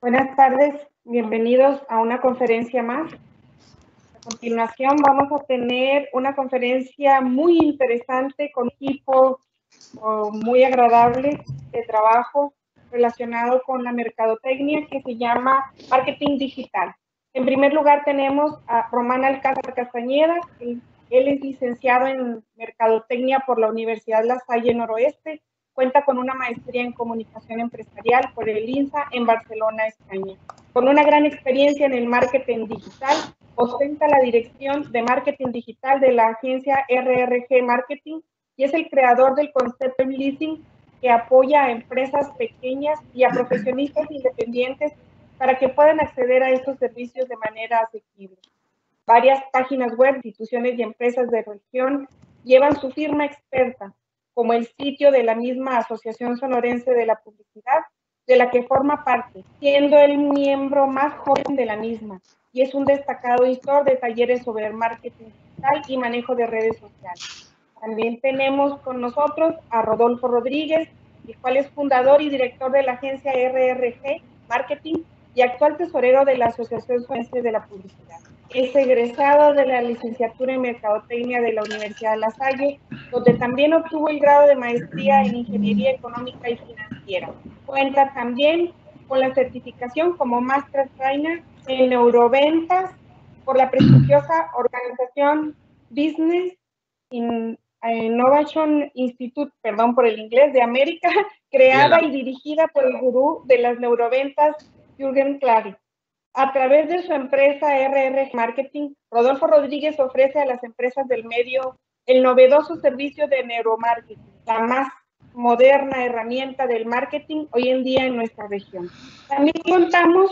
Buenas tardes, bienvenidos a una conferencia más. A continuación vamos a tener una conferencia muy interesante con equipo muy agradable de trabajo relacionado con la mercadotecnia que se llama marketing digital. En primer lugar tenemos a Román Alcázar Castañeda, él es licenciado en mercadotecnia por la Universidad La Salle Noroeste Cuenta con una maestría en comunicación empresarial por el INSA en Barcelona, España. Con una gran experiencia en el marketing digital, ostenta la dirección de marketing digital de la agencia RRG Marketing y es el creador del concepto leasing que apoya a empresas pequeñas y a profesionistas independientes para que puedan acceder a estos servicios de manera asequible. Varias páginas web, instituciones y empresas de región llevan su firma experta como el sitio de la misma Asociación Sonorense de la Publicidad, de la que forma parte, siendo el miembro más joven de la misma, y es un destacado editor de talleres sobre marketing digital y manejo de redes sociales. También tenemos con nosotros a Rodolfo Rodríguez, el cual es fundador y director de la agencia RRG Marketing y actual tesorero de la Asociación Sonorense de la Publicidad. Es egresado de la licenciatura en Mercadotecnia de la Universidad de La Salle, donde también obtuvo el grado de maestría en Ingeniería Económica y Financiera. Cuenta también con la certificación como Master Trainer en Neuroventas por la prestigiosa organización Business Innovation Institute, perdón por el inglés, de América, creada y dirigida por el gurú de las neuroventas, Jürgen Klarik. A través de su empresa RR Marketing, Rodolfo Rodríguez ofrece a las empresas del medio el novedoso servicio de neuromarketing, la más moderna herramienta del marketing hoy en día en nuestra región. También contamos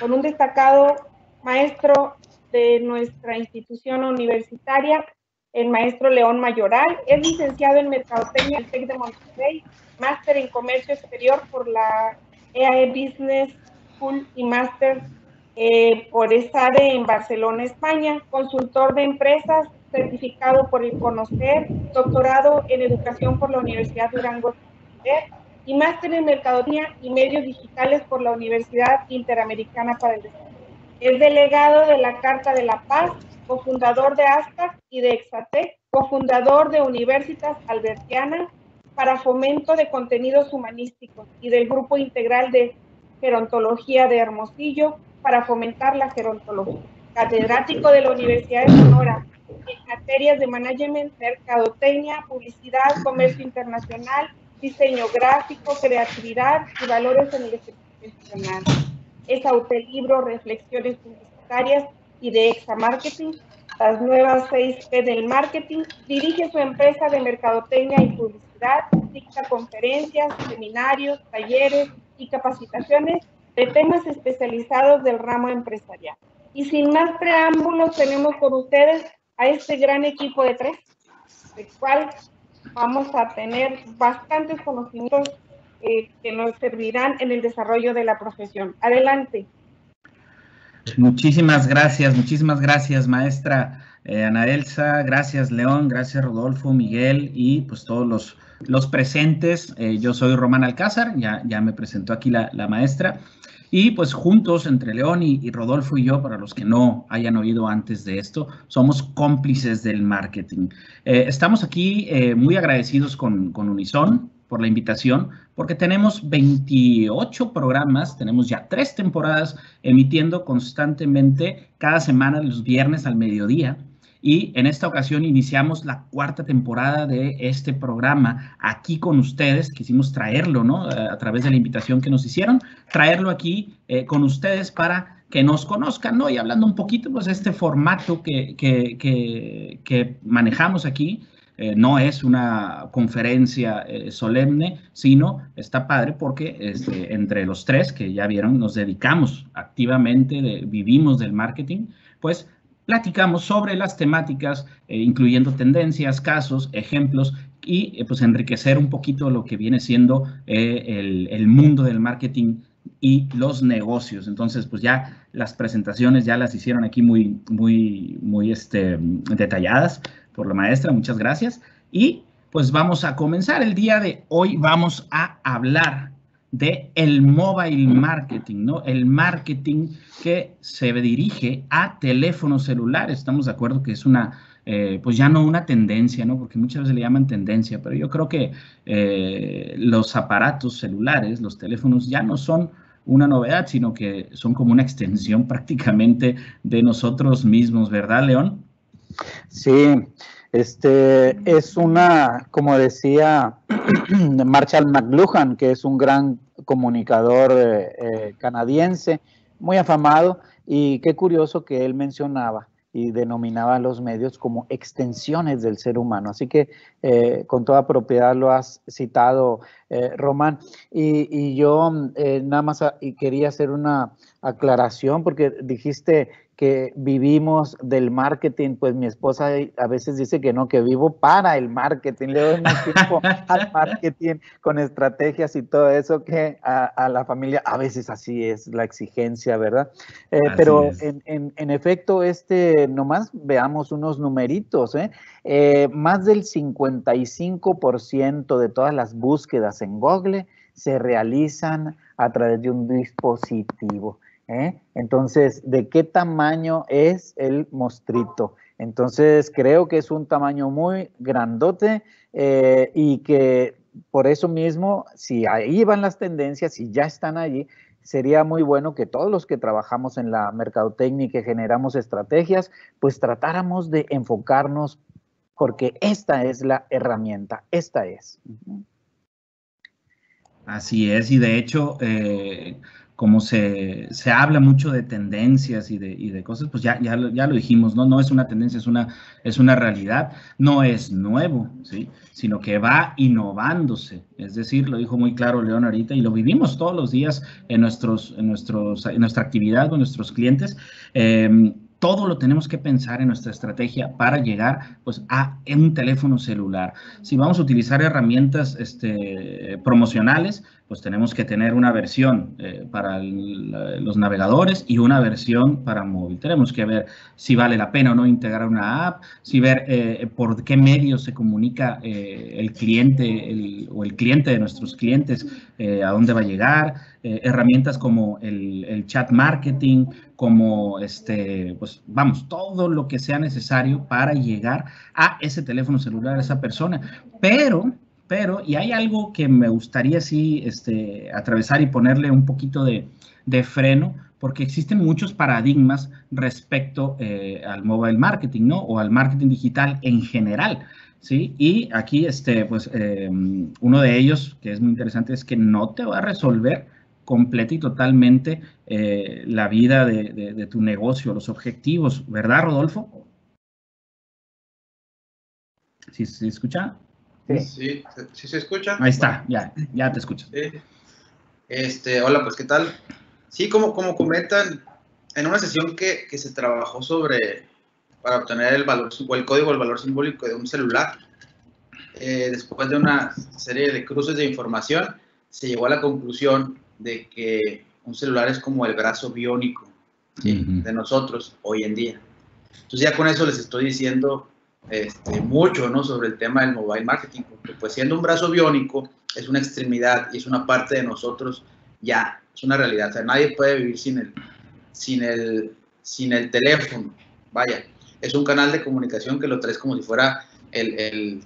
con un destacado maestro de nuestra institución universitaria, el maestro León Mayoral. Es licenciado en Mercadotecnia del TEC de Monterrey, máster en Comercio Exterior por la EAE Business School y máster eh, por estar en Barcelona, España, consultor de empresas, certificado por el Conocer, doctorado en educación por la Universidad Durango y máster en mercadotecnia y medios digitales por la Universidad Interamericana para el Desarrollo. Es delegado de la Carta de la Paz, cofundador de ASTA y de Exatec, cofundador de Universitas Albertiana para fomento de contenidos humanísticos y del Grupo Integral de Gerontología de Hermosillo, para fomentar la gerontología. Catedrático de la Universidad de Sonora en materias de management, mercadotecnia, publicidad, comercio internacional, diseño gráfico, creatividad y valores en el ejercicio Es autor libro Reflexiones Publicitarias y de Exa Marketing, las nuevas 6P del marketing, dirige su empresa de mercadotecnia y publicidad, dicta conferencias, seminarios, talleres y capacitaciones de temas especializados del ramo empresarial. Y sin más preámbulos, tenemos con ustedes a este gran equipo de tres, del cual vamos a tener bastantes conocimientos eh, que nos servirán en el desarrollo de la profesión. Adelante. Muchísimas gracias, muchísimas gracias, maestra eh, Ana Elsa, gracias León, gracias Rodolfo, Miguel y pues todos los, los presentes. Eh, yo soy Román Alcázar, ya, ya me presentó aquí la, la maestra. Y pues juntos, entre León y, Rodolfo y yo, para los que no hayan oído antes de esto, somos cómplices del marketing. Eh, estamos aquí muy agradecidos con, con Unison por la invitación, porque tenemos 28 programas, tenemos ya tres temporadas emitiendo constantemente cada semana los viernes al mediodía. Y en esta ocasión iniciamos la cuarta temporada de este programa aquí con ustedes. Quisimos traerlo, ¿no? Eh, a través de la invitación que nos hicieron, traerlo aquí eh, con ustedes para que nos conozcan, ¿no? Y hablando un poquito, pues, este formato que, que, que, manejamos aquí, eh, no es una conferencia solemne, sino está padre porque este, entre los tres que ya vieron, nos dedicamos activamente, vivimos del marketing, pues platicamos sobre las temáticas, eh, incluyendo tendencias, casos, ejemplos y eh, pues enriquecer un poquito lo que viene siendo eh, el, mundo del marketing y los negocios. Entonces, pues ya las presentaciones ya las hicieron aquí muy, muy, muy este, detalladas por la maestra. Muchas gracias. Y pues vamos a comenzar. El día de hoy vamos a hablar de el mobile marketing, ¿no? El marketing que se dirige a teléfonos celulares. Estamos de acuerdo que es una, eh, pues ya no una tendencia, ¿no? Porque muchas veces le llaman tendencia, pero yo creo que eh, los aparatos celulares, los teléfonos ya no son una novedad, sino que son como una extensión prácticamente de nosotros mismos, ¿verdad, León? Sí, este es una, como decía Marshall McLuhan, que es un gran comunicador eh, eh, canadiense, muy afamado, y qué curioso que él mencionaba y denominaba a los medios como extensiones del ser humano. Así que eh, con toda propiedad lo has citado, Román. Y, y yo nada más y quería hacer una aclaración porque dijiste que vivimos del marketing, pues mi esposa a veces dice que no, que vivo para el marketing, le doy más tiempo al marketing con estrategias y todo eso que a, la familia, a veces así es la exigencia, ¿verdad? Eh, pero en, en, efecto, este, nomás veamos unos numeritos, ¿eh? eh más del 55% de todas las búsquedas en Google se realizan a través de un dispositivo. ¿Eh? Entonces, ¿de qué tamaño es el mostrito? Entonces, creo que es un tamaño muy grandote eh, y que por eso mismo, si ahí van las tendencias, si ya están allí, sería muy bueno que todos los que trabajamos en la mercadotecnia y generamos estrategias, pues tratáramos de enfocarnos porque esta es la herramienta, esta es. Así es, y de hecho, eh, como se, se, habla mucho de tendencias y de, y de cosas, pues ya, ya, ya, lo dijimos, ¿no? No es una tendencia, es una, es una realidad, no es nuevo, ¿sí? Sino que va innovándose. Es decir, lo dijo muy claro León ahorita y lo vivimos todos los días en, nuestros, en, nuestros, en nuestra actividad con nuestros clientes. Eh, todo lo tenemos que pensar en nuestra estrategia para llegar pues, a un teléfono celular. Si vamos a utilizar herramientas este, promocionales, pues tenemos que tener una versión eh, para los navegadores y una versión para móvil. Tenemos que ver si vale la pena o no integrar una app, si ver eh, por qué medios se comunica eh, el cliente o el cliente de nuestros clientes, a dónde va a llegar, herramientas como el, el, chat marketing, como este, pues vamos, todo lo que sea necesario para llegar a ese teléfono celular, a esa persona. Pero pero, y hay algo que me gustaría sí este, atravesar y ponerle un poquito de, freno, porque existen muchos paradigmas respecto eh, al mobile marketing, ¿no? O al marketing digital en general, ¿sí? Y aquí, este, pues, eh, uno de ellos, que es muy interesante, es que no te va a resolver completa y totalmente eh, la vida de, tu negocio, los objetivos, ¿verdad, Rodolfo? ¿Sí se escucha? Sí. sí, se escucha. Ahí está, ya, ya te escucho. Este, hola, pues, ¿qué tal? Sí, como, como comentan, en una sesión que, que se trabajó sobre, para obtener el valor, o el código, el valor simbólico de un celular, eh, después de una serie de cruces de información, se llegó a la conclusión de que un celular es como el brazo biónico de nosotros hoy en día. Entonces ya con eso les estoy diciendo este, mucho ¿no? sobre el tema del mobile marketing, porque pues siendo un brazo biónico es una extremidad y es una parte de nosotros ya, es una realidad. O sea, nadie puede vivir sin el, sin el, sin el teléfono. Vaya, es un canal de comunicación que lo traes como si fuera el, el,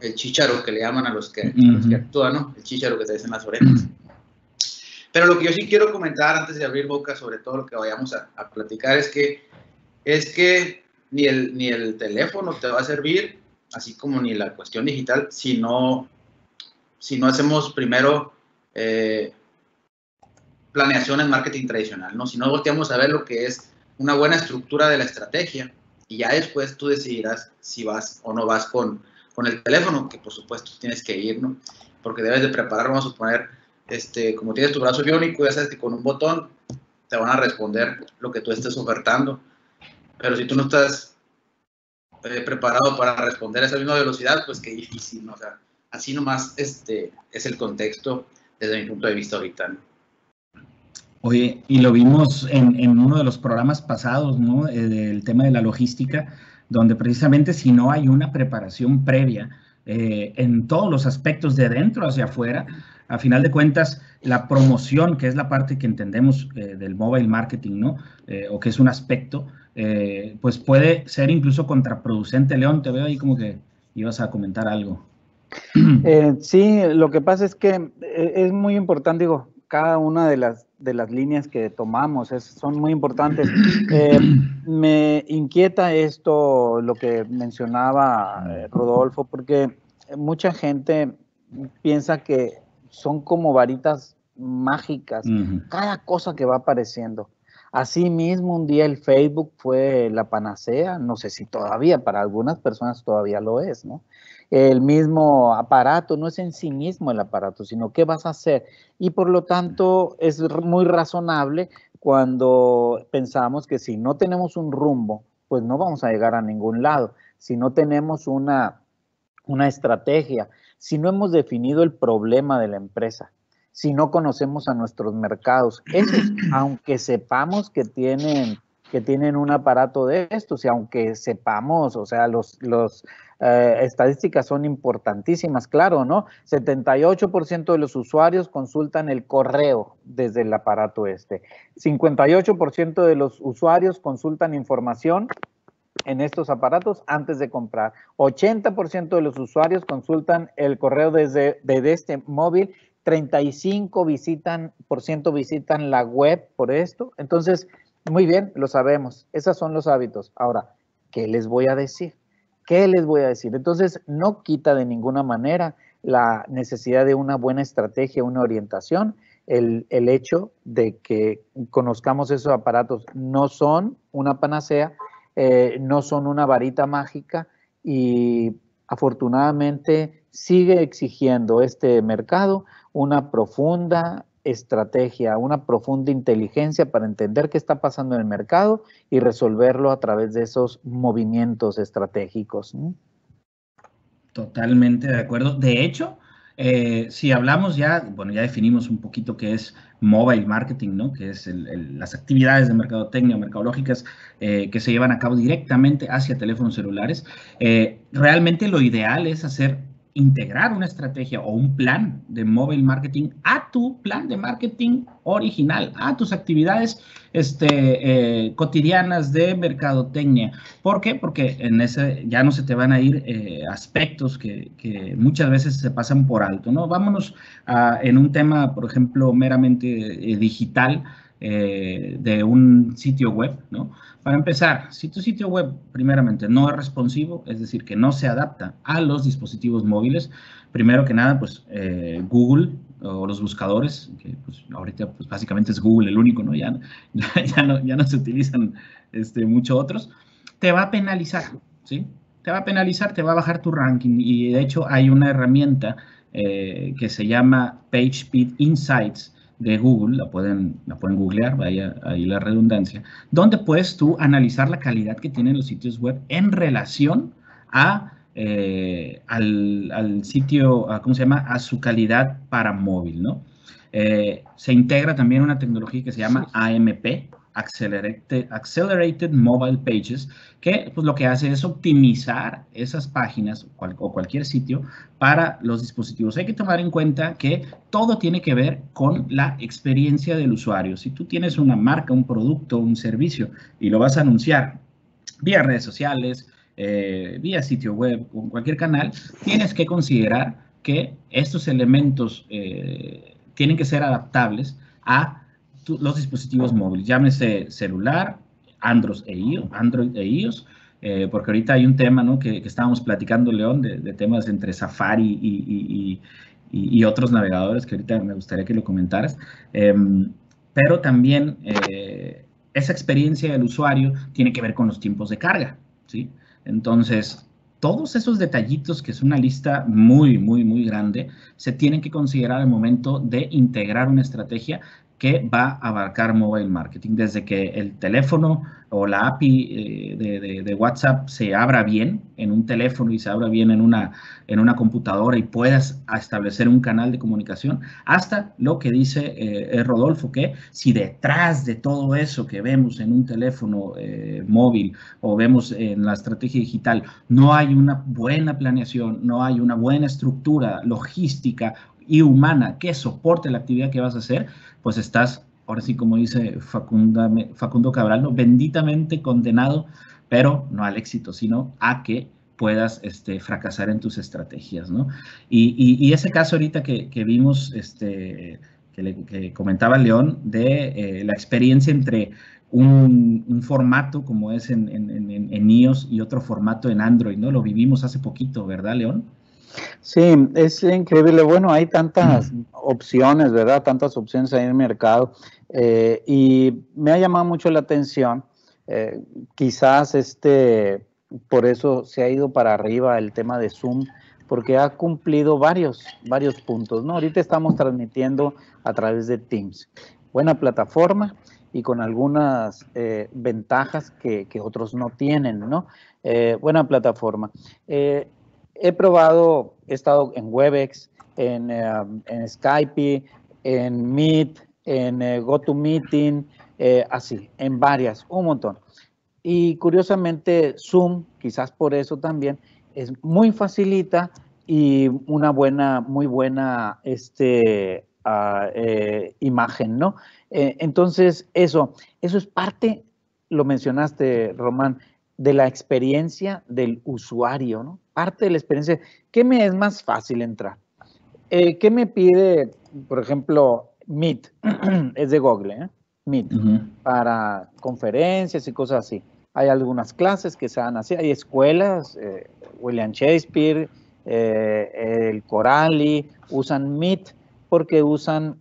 el chicharo que le llaman a los que, los que actúan, ¿no? El chicharo que traes en las orejas. Pero lo que yo sí quiero comentar antes de abrir boca sobre todo lo que vayamos a, a platicar es que, es que ni el, ni el teléfono te va a servir, así como ni la cuestión digital, si no, si no hacemos primero eh, planeación en marketing tradicional, ¿no? Si no volteamos a ver lo que es una buena estructura de la estrategia y ya después tú decidirás si vas o no vas con, con el teléfono, que por supuesto tienes que ir, ¿no? Porque debes de preparar, vamos a poner, este, como tienes tu brazo biónico, ya sabes que con un botón te van a responder lo que tú estés ofertando pero si tú no estás eh, preparado para responder a esa misma velocidad, pues qué difícil, ¿no? O sea, así nomás este, es el contexto desde mi punto de vista ahorita, Oye, y lo vimos en, uno de los programas pasados, ¿no? Eh, del tema de la logística, donde precisamente si no hay una preparación previa eh, en todos los aspectos de dentro hacia afuera, a final de cuentas, la promoción, que es la parte que entendemos eh, del mobile marketing, ¿no? O que es un aspecto, eh, pues puede ser incluso contraproducente. León, te veo ahí como que ibas a comentar algo. sí, lo que pasa es que es muy importante, digo, cada una de las, de las líneas que tomamos son muy importantes. me inquieta esto, lo que mencionaba Rodolfo, porque mucha gente piensa que son como varitas mágicas, cada cosa que va apareciendo. Asimismo, un día el Facebook fue la panacea, no sé si todavía, para algunas personas todavía lo es, ¿no? El mismo aparato no es en sí mismo el aparato, sino qué vas a hacer. Y por lo tanto, es muy razonable cuando pensamos que si no tenemos un rumbo, pues no vamos a llegar a ningún lado. Si no tenemos una, una estrategia, si no hemos definido el problema de la empresa, si no conocemos a nuestros mercados. Esos, aunque sepamos que tienen, que tienen un aparato de estos y aunque sepamos, o sea, los, los eh, estadísticas son importantísimas, claro, ¿no? 78% de los usuarios consultan el correo desde el aparato este. 58% de los usuarios consultan información en estos aparatos antes de comprar. 80% de los usuarios consultan el correo desde, este móvil, 35 visitan, por ciento visitan la web por esto. Entonces, muy bien, lo sabemos. Esos son los hábitos. Ahora, ¿qué les voy a decir? ¿Qué les voy a decir? Entonces, no quita de ninguna manera la necesidad de una buena estrategia, una orientación. El, el hecho de que conozcamos esos aparatos no son una panacea, eh, no son una varita mágica y afortunadamente sigue exigiendo este mercado una profunda estrategia, una profunda inteligencia para entender qué está pasando en el mercado y resolverlo a través de esos movimientos estratégicos. Totalmente de acuerdo. De hecho, eh, si hablamos ya, bueno, ya definimos un poquito qué es mobile marketing, ¿no? Que es las actividades de mercadotecnia mercadológicas eh, que se llevan a cabo directamente hacia teléfonos celulares. Eh, realmente lo ideal es hacer integrar una estrategia o un plan de mobile marketing a tu plan de marketing original, a tus actividades este, eh, cotidianas de mercadotecnia. ¿Por qué? Porque en ese ya no se te van a ir eh, aspectos que, muchas veces se pasan por alto, ¿no? Vámonos a, en un tema, por ejemplo, meramente eh, digital, de un sitio web, ¿no? Para empezar, si tu sitio web primeramente no es responsivo, es decir, que no se adapta a los dispositivos móviles, primero que nada, pues eh, Google o los buscadores, que pues, ahorita pues, básicamente es Google el único, ¿no? Ya, ya, no, ya no se utilizan este, muchos otros, te va a penalizar, ¿sí? Te va a penalizar, te va a bajar tu ranking y de hecho hay una herramienta eh, que se llama PageSpeed Insights, de Google, la pueden, la pueden googlear, vaya ahí la redundancia, donde puedes tú analizar la calidad que tienen los sitios web en relación a, eh, al, sitio, ¿cómo se llama? A su calidad para móvil, ¿no? Eh, se integra también una tecnología que se llama AMP, Accelerated, Accelerated Mobile Pages, que pues, lo que hace es optimizar esas páginas o cualquier sitio para los dispositivos. Hay que tomar en cuenta que todo tiene que ver con la experiencia del usuario. Si tú tienes una marca, un producto, un servicio y lo vas a anunciar vía redes sociales, eh, vía sitio web o cualquier canal, tienes que considerar que estos elementos eh, tienen que ser adaptables a los dispositivos móviles, llámese celular, Android e iOS, Android e iOS eh, porque ahorita hay un tema ¿no? que, estábamos platicando, León, de, temas entre Safari y, y, otros navegadores, que ahorita me gustaría que lo comentaras. Em, pero también eh, esa experiencia del usuario tiene que ver con los tiempos de carga, ¿sí? Entonces, todos esos detallitos, que es una lista muy, muy, muy grande, se tienen que considerar al momento de integrar una estrategia que va a abarcar mobile marketing, desde que el teléfono o la API eh, de, WhatsApp se abra bien en un teléfono y se abra bien en una, en una computadora y puedas establecer un canal de comunicación, hasta lo que dice eh, Rodolfo, que si detrás de todo eso que vemos en un teléfono eh, móvil o vemos en la estrategia digital, no hay una buena planeación, no hay una buena estructura logística y humana que soporte la actividad que vas a hacer, pues estás, ahora sí como dice Facundo Cabral, ¿no? benditamente condenado, pero no al éxito, sino a que puedas este, fracasar en tus estrategias, ¿no? Y, ese caso ahorita que, vimos, este, que, comentaba León, de eh, la experiencia entre un, formato como es en, en, iOS y otro formato en Android, ¿no? Lo vivimos hace poquito, ¿verdad, León? Sí, es increíble. Bueno, hay tantas opciones, ¿verdad? Tantas opciones ahí en el mercado. Eh, y me ha llamado mucho la atención. Eh, quizás este, por eso se ha ido para arriba el tema de Zoom, porque ha cumplido varios, varios puntos, ¿no? Ahorita estamos transmitiendo a través de Teams. Buena plataforma y con algunas eh, ventajas que, otros no tienen, ¿no? Eh, buena plataforma. Eh, he probado, he estado en Webex, en, en Skype, en Meet, en GoToMeeting, así, en varias, un montón. Y curiosamente, Zoom, quizás por eso también, es muy facilita y una buena, muy buena este, ah, eh, imagen, ¿no? Eh, entonces, eso, eso es parte, lo mencionaste, Román, de la experiencia del usuario, ¿no? Parte de la experiencia. ¿Qué me es más fácil entrar? Eh, ¿Qué me pide, por ejemplo, Meet? es de Google, ¿eh? Meet, para conferencias y cosas así. Hay algunas clases que se dan así, hay escuelas, eh, William Shakespeare, eh, el Corali, usan Meet porque usan,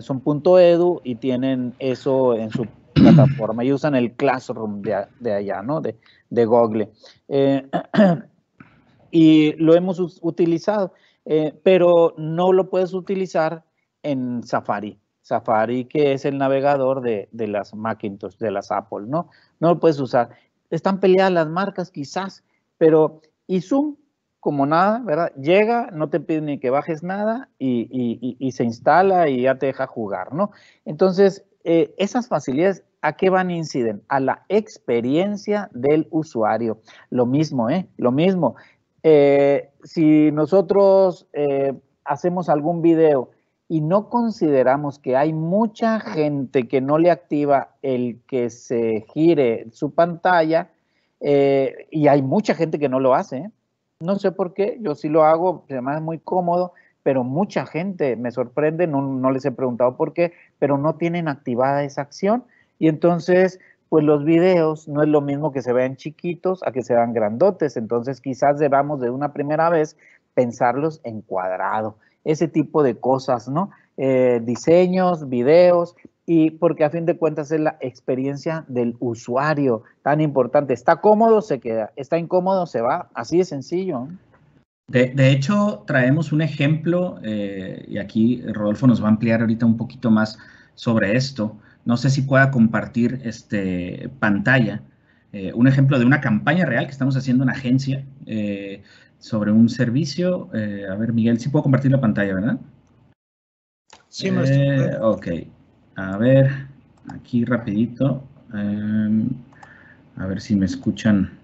son punto .edu y tienen eso en su plataforma y usan el Classroom de, allá, ¿no? De, de Google. y lo hemos utilizado, pero no lo puedes utilizar en Safari. Safari, que es el navegador de, las Macintosh, de las Apple, ¿no? No lo puedes usar. Están peleadas las marcas quizás, pero y Zoom, como nada, ¿verdad? Llega, no te pide ni que bajes nada y, se instala y ya te deja jugar, ¿no? Entonces, eh, esas facilidades, ¿a qué van inciden? A la experiencia del usuario. Lo mismo, ¿eh? Lo mismo. Eh, si nosotros eh, hacemos algún video y no consideramos que hay mucha gente que no le activa el que se gire su pantalla eh, y hay mucha gente que no lo hace. No sé por qué, yo sí lo hago, además es muy cómodo, pero mucha gente me sorprende, no, no les he preguntado por qué, pero no tienen activada esa acción y entonces pues los videos no es lo mismo que se vean chiquitos a que se vean grandotes, entonces quizás debamos de una primera vez pensarlos en cuadrado ese tipo de cosas, ¿no? Eh, diseños, videos, y porque a fin de cuentas es la experiencia del usuario tan importante. Está cómodo, se queda, está incómodo, se va, así de sencillo. De, hecho, traemos un ejemplo, eh, y aquí Rodolfo nos va a ampliar ahorita un poquito más sobre esto. No sé si pueda compartir este pantalla. Eh, un ejemplo de una campaña real que estamos haciendo en agencia sobre un servicio. Eh, a ver, Miguel, sí puedo compartir la pantalla, ¿verdad? Sí, maestro. Eh, ok. A ver, aquí rapidito. Em, a ver si me escuchan.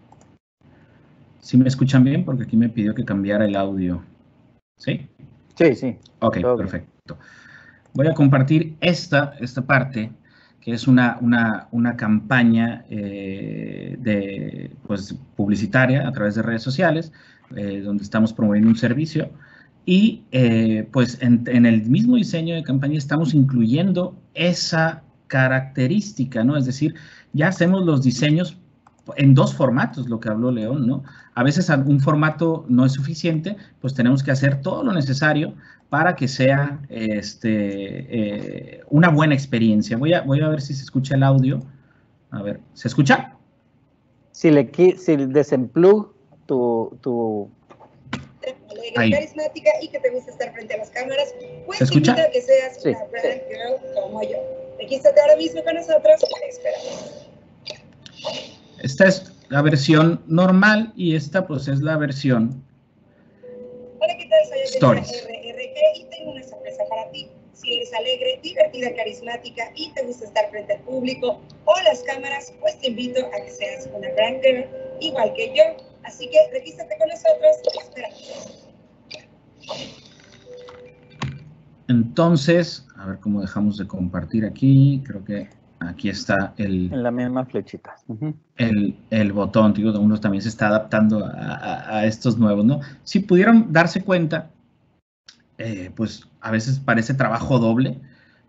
Si me escuchan bien, porque aquí me pidió que cambiara el audio. ¿Sí? Sí, sí. Ok, perfecto. Voy a compartir esta, esta parte, que es una, una, una campaña eh, de, pues, publicitaria a través de redes sociales, eh, donde estamos promoviendo un servicio. Y eh, pues en, el mismo diseño de campaña estamos incluyendo esa característica, ¿no? Es decir, ya hacemos los diseños en dos formatos, lo que habló León, ¿no? A veces un formato no es suficiente, pues tenemos que hacer todo lo necesario para que sea este, eh, una buena experiencia. Voy a, voy a ver si se escucha el audio. A ver, ¿se escucha? Si le si desemplug tu, tu... carismática y que te gusta estar frente a las cámaras, pues ¿Se escucha? que seas una brand girl como yo. Regístrate ahora mismo con nosotros. Esperamos. Esta es la versión normal y esta pues es la versión Hola, ¿qué tal? Soy Stories. RRG y tengo una sorpresa para ti. Si eres alegre, divertida, carismática y te gusta estar frente al público o las cámaras, pues te invito a que seas una brand girl igual que yo Así que regístrate con nosotros y esperamos. Entonces, a ver cómo dejamos de compartir aquí. Creo que aquí está el... En la misma flechita. el, el, botón, digo, uno también se está adaptando a, a, estos nuevos, ¿no? Si pudieron darse cuenta, eh, pues a veces parece trabajo doble.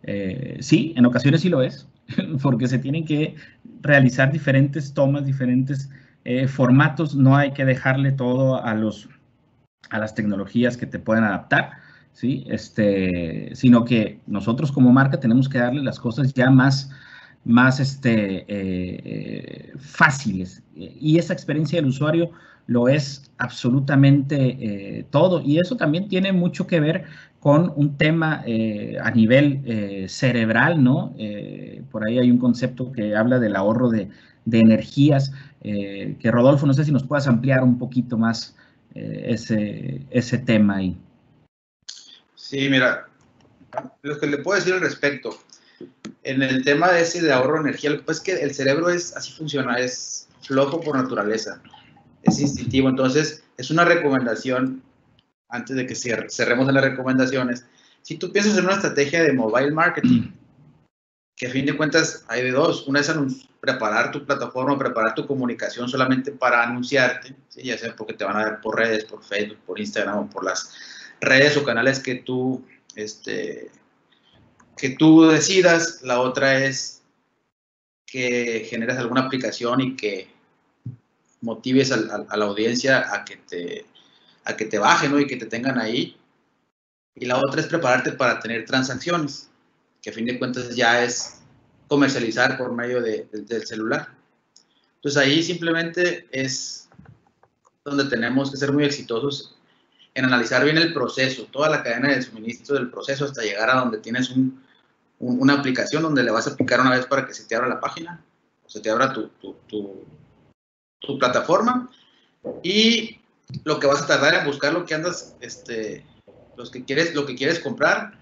Eh, sí, en ocasiones sí lo es, porque se tienen que realizar diferentes tomas, diferentes eh, formatos. No hay que dejarle todo a, los, a las tecnologías que te pueden adaptar. ¿sí? Este, sino que nosotros como marca tenemos que darle las cosas ya más, más este, eh, fáciles. Y esa experiencia del usuario lo es absolutamente eh, todo. Y eso también tiene mucho que ver con un tema eh, a nivel cerebral, ¿no? por ahí hay un concepto que habla del ahorro de, de energías, que Rodolfo, no sé si nos puedas ampliar un poquito más ese, ese tema ahí. Sí, mira, lo que le puedo decir al respecto, en el tema de ese de ahorro de energía, lo que el cerebro es así funciona, es flojo por naturaleza, es instintivo, entonces es una recomendación, antes de que cerremos en las recomendaciones, si tú piensas en una estrategia de mobile marketing, que a fin de cuentas hay de dos, una es preparar tu plataforma, preparar tu comunicación solamente para anunciarte, ya sea porque te van a ver por redes, por Facebook, por Instagram o por las redes o canales que tú, este, que tú decidas. La otra es que generes alguna aplicación y que motives a, la audiencia a que te, a que te bajen y que te tengan ahí. Y la otra es prepararte para tener transacciones, que a fin de cuentas ya es comercializar por medio del celular. Entonces ahí simplemente es donde tenemos que ser muy exitosos en analizar bien el proceso, toda la cadena de suministro del proceso hasta llegar a donde tienes una aplicación donde le vas a aplicar una vez para que se te abra la página o se te abra tu, tu, plataforma y lo que vas a tardar en buscar lo que andas, este, los que quieres, lo que quieres comprar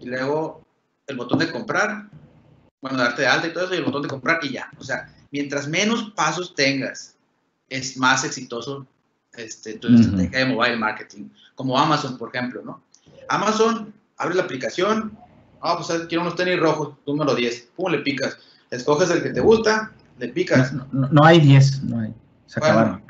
y luego el botón de comprar, bueno, darte de alta y todo eso y el botón de comprar y ya. O sea, mientras menos pasos tengas, es más exitoso este, tu estrategia de mobile marketing, como Amazon, por ejemplo, ¿no? Amazon, abre la aplicación, ah, pues quiero unos tenis rojos, número 10, pum, le picas, escoges el que te gusta, le picas. No, hay 10, no hay, se acabaron.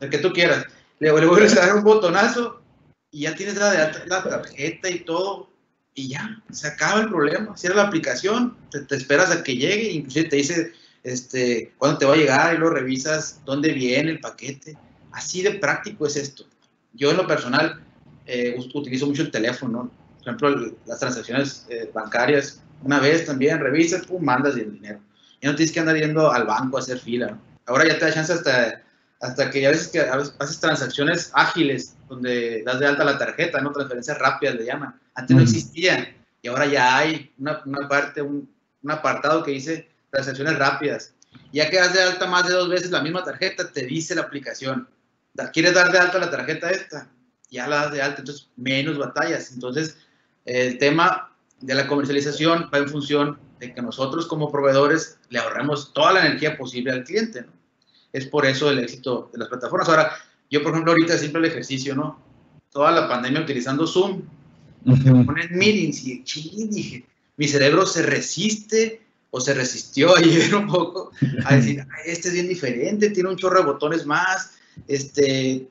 El, que tú quieras. Le, le vuelves a dar un botonazo y ya tienes la, la tarjeta y todo, y ya, se acaba el problema. Cierra la aplicación, te, te, esperas a que llegue, inclusive te dice este, cuándo te va a llegar y lo revisas dónde viene el paquete. Así de práctico es esto. Yo en lo personal eh, utilizo mucho el teléfono, por ejemplo, las transacciones eh, bancarias, una vez también revisas, pum, mandas el dinero. Ya no tienes que andar yendo al banco a hacer fila. Ahora ya te da chance hasta, hasta que a veces que haces transacciones ágiles, donde das de alta la tarjeta, ¿no? Transferencias rápidas le llaman. Antes no existían y ahora ya hay una, una parte, un, un apartado que dice transacciones rápidas. Ya que das de alta más de dos veces la misma tarjeta, te dice la aplicación, quieres dar de alta la tarjeta esta, ya la das de alta, entonces menos batallas. Entonces, el tema de la comercialización va en función de que nosotros como proveedores le ahorremos toda la energía posible al cliente, ¿no? Es por eso el éxito de las plataformas. Ahora, yo, por ejemplo, ahorita siempre el ejercicio, ¿no? Toda la pandemia utilizando Zoom, me ponen meetings y dije, mi cerebro se resiste o se resistió ayer un poco a decir, este es bien diferente, tiene un chorro de botones más, este,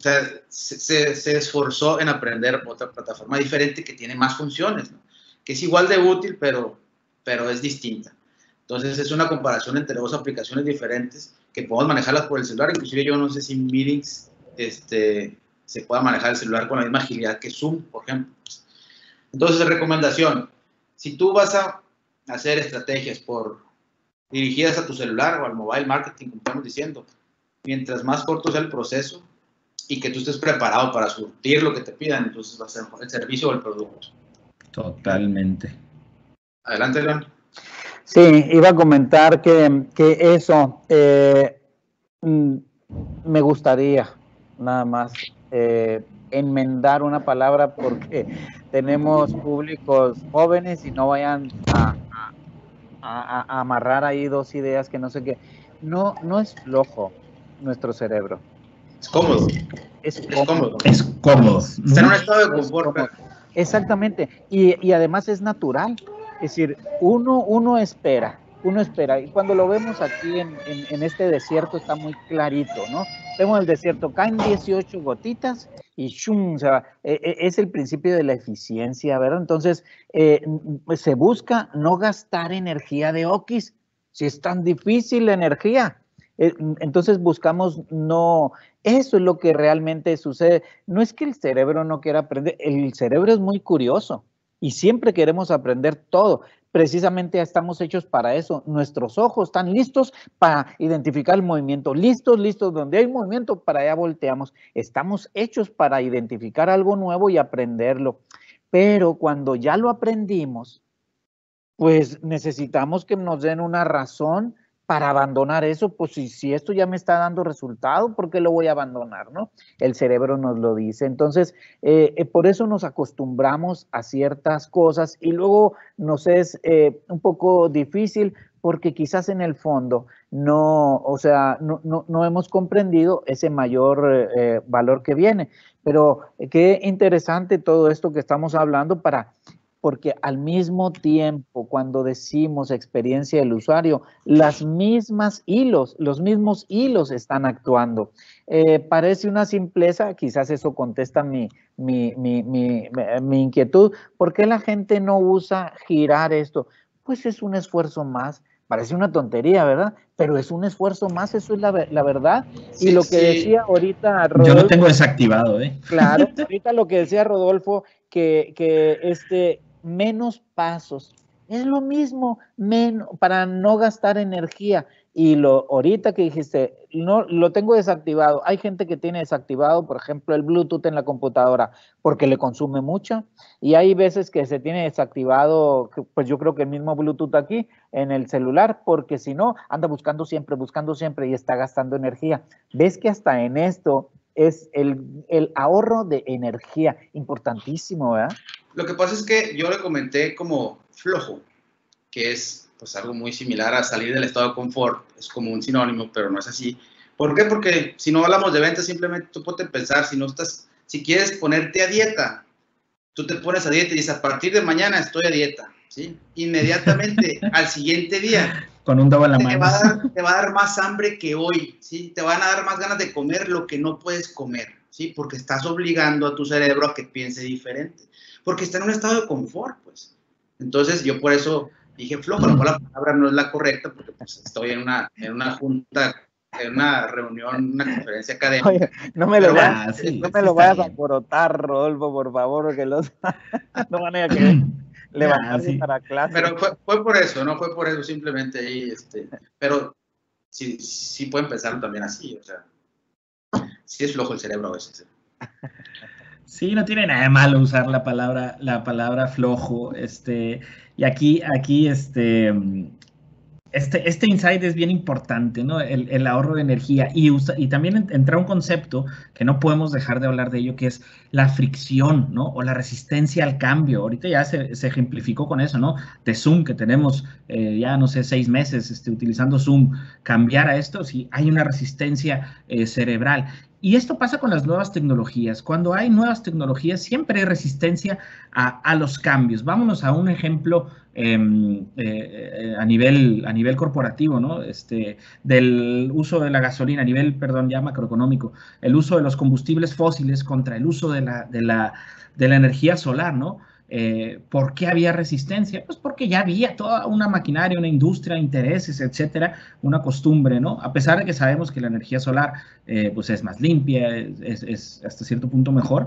o sea, se, esforzó en aprender otra plataforma diferente que tiene más funciones, que es igual de útil, pero, pero es distinta. Entonces es una comparación entre dos aplicaciones diferentes que podemos manejarlas por el celular. Inclusive yo no sé si Meetings este, se pueda manejar el celular con la misma agilidad que Zoom, por ejemplo. Entonces, recomendación, si tú vas a hacer estrategias por dirigidas a tu celular o al mobile marketing, como estamos diciendo, mientras más corto sea el proceso y que tú estés preparado para surtir lo que te pidan, entonces va a ser el servicio o el producto. Totalmente. Adelante, León. Sí, iba a comentar que, que eso eh, mm, me gustaría nada más eh, enmendar una palabra porque tenemos públicos jóvenes y no vayan a, a, amarrar ahí dos ideas que no sé qué. No, no es flojo, nuestro cerebro. Es cómodo. Es cómodo. Es cómodo. Está en un estado de confort. Exactamente. Y, y además es natural. Es decir, uno, uno espera, uno espera. Y cuando lo vemos aquí en, en, en, este desierto está muy clarito, ¿no? Vemos el desierto, caen 18 gotitas y ¡shum! Se va. E, e, es el principio de la eficiencia, ¿verdad? Entonces, eh, se busca no gastar energía de Oquis. Si es tan difícil la energía, entonces buscamos no, eso es lo que realmente sucede. No es que el cerebro no quiera aprender, el cerebro es muy curioso y siempre queremos aprender todo. Precisamente estamos hechos para eso. Nuestros ojos están listos para identificar el movimiento. Listos, listos. Donde hay movimiento, para allá volteamos. Estamos hechos para identificar algo nuevo y aprenderlo. Pero cuando ya lo aprendimos, pues necesitamos que nos den una razón para abandonar eso, pues si, si, esto ya me está dando resultado, ¿por qué lo voy a abandonar? ¿no? El cerebro nos lo dice. Entonces, eh, eh, por eso nos acostumbramos a ciertas cosas y luego nos es eh, un poco difícil porque quizás en el fondo no, o sea, no, no, no hemos comprendido ese mayor valor que viene. Pero qué interesante todo esto que estamos hablando para porque al mismo tiempo, cuando decimos experiencia del usuario, las mismas hilos, los mismos hilos están actuando. Eh, parece una simpleza, quizás eso contesta mi, mi, mi, mi, inquietud. ¿Por qué la gente no usa girar esto? Pues es un esfuerzo más. Parece una tontería, ¿verdad? Pero es un esfuerzo más, eso es la, la verdad. Sí, y lo que sí. decía ahorita Rodolfo. Yo lo tengo desactivado, ¿eh? Claro, ahorita lo que decía Rodolfo, que, que este, menos pasos. Es lo mismo menos, para no gastar energía. Y lo ahorita que dijiste, no lo tengo desactivado. Hay gente que tiene desactivado, por ejemplo, el Bluetooth en la computadora porque le consume mucho. Y hay veces que se tiene desactivado, pues yo creo que el mismo Bluetooth aquí en el celular, porque si no, anda buscando siempre, buscando siempre y está gastando energía. Ves que hasta en esto es el, el ahorro de energía, importantísimo, ¿verdad? Lo que pasa es que yo le comenté como flojo, que es pues algo muy similar a salir del estado de confort, es como un sinónimo, pero no es así. ¿Por qué? Porque si no hablamos de ventas, simplemente tú puedes pensar, si no estás, si quieres ponerte a dieta, tú te pones a dieta y dices, a partir de mañana estoy a dieta, ¿sí? Inmediatamente, al siguiente día, con un dedo en la te mano. Va a dar, te va a dar más hambre que hoy, ¿sí? Te van a dar más ganas de comer lo que no puedes comer, ¿sí? Porque estás obligando a tu cerebro a que piense diferente porque está en un estado de confort, pues. Entonces, yo por eso dije flojo, a lo mejor la palabra no es la correcta, porque pues, estoy en una, en una junta, en una reunión, una conferencia académica. Oye, no me lo, vayas, ah, sí, no me lo vayas a alborotar, Rodolfo, por favor, porque los no van a que levantarse sí. para clase. Pero fue, fue, por eso, no fue por eso, simplemente ahí, este, pero sí, sí pueden pensar también así, o sea, sí es flojo el cerebro a veces. Sí, no tiene nada de malo usar la palabra, la palabra flojo. Este, y aquí, aquí, este, este, este insight es bien importante, ¿no? El, ahorro de energía. Y, también entra un concepto que no podemos dejar de hablar de ello, que es la fricción, ¿no? O la resistencia al cambio. Ahorita ya se, ejemplificó con eso, ¿no? De Zoom, que tenemos eh, ya, no sé, seis meses este, utilizando Zoom. Cambiar a esto, sí, hay una resistencia eh, cerebral. Y esto pasa con las nuevas tecnologías. Cuando hay nuevas tecnologías, siempre hay resistencia a, a los cambios. Vámonos a un ejemplo eh, eh, a, nivel, a nivel corporativo, ¿no? Este, del uso de la gasolina, a nivel, perdón, ya macroeconómico, el uso de los combustibles fósiles contra el uso de la, de la, de la energía solar, ¿no? Eh, ¿Por qué había resistencia? Pues porque ya había toda una maquinaria, una industria, intereses, etcétera, una costumbre, ¿no? A pesar de que sabemos que la energía solar pues es más limpia, es, hasta cierto punto mejor,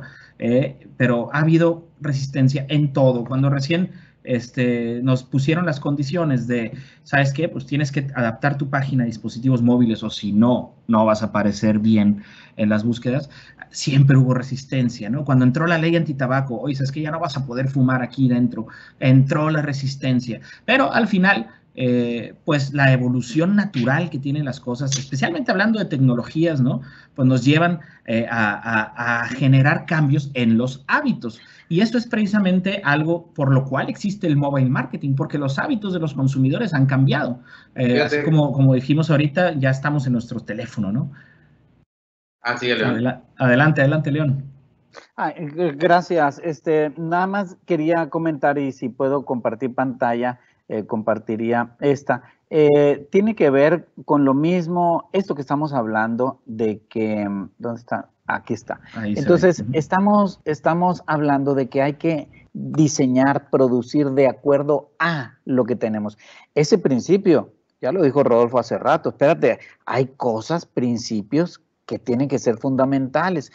pero ha habido resistencia en todo. Cuando recién este, nos pusieron las condiciones de, ¿sabes qué? Pues tienes que adaptar tu página a dispositivos móviles o si no, no vas a aparecer bien en las búsquedas. Siempre hubo resistencia, ¿no? Cuando entró la ley antitabaco, oye, ¿sabes que ya no vas a poder fumar aquí dentro? Entró la resistencia. Pero al final, eh, pues la evolución natural que tienen las cosas, especialmente hablando de tecnologías, ¿no? Pues nos llevan eh, a, a, generar cambios en los hábitos. Y esto es precisamente algo por lo cual existe el mobile marketing, porque los hábitos de los consumidores han cambiado. Eh, así como, como dijimos ahorita, ya estamos en nuestro teléfono, ¿no? Así es, León. Adela adelante, adelante, León. gracias. Este, nada más quería comentar y si puedo compartir pantalla, eh, compartiría esta. Eh, tiene que ver con lo mismo, esto que estamos hablando de que, ¿dónde está? Aquí está. Entonces, estamos, estamos hablando de que hay que diseñar, producir de acuerdo a lo que tenemos. Ese principio, ya lo dijo Rodolfo hace rato, espérate, hay cosas, principios que tienen que ser fundamentales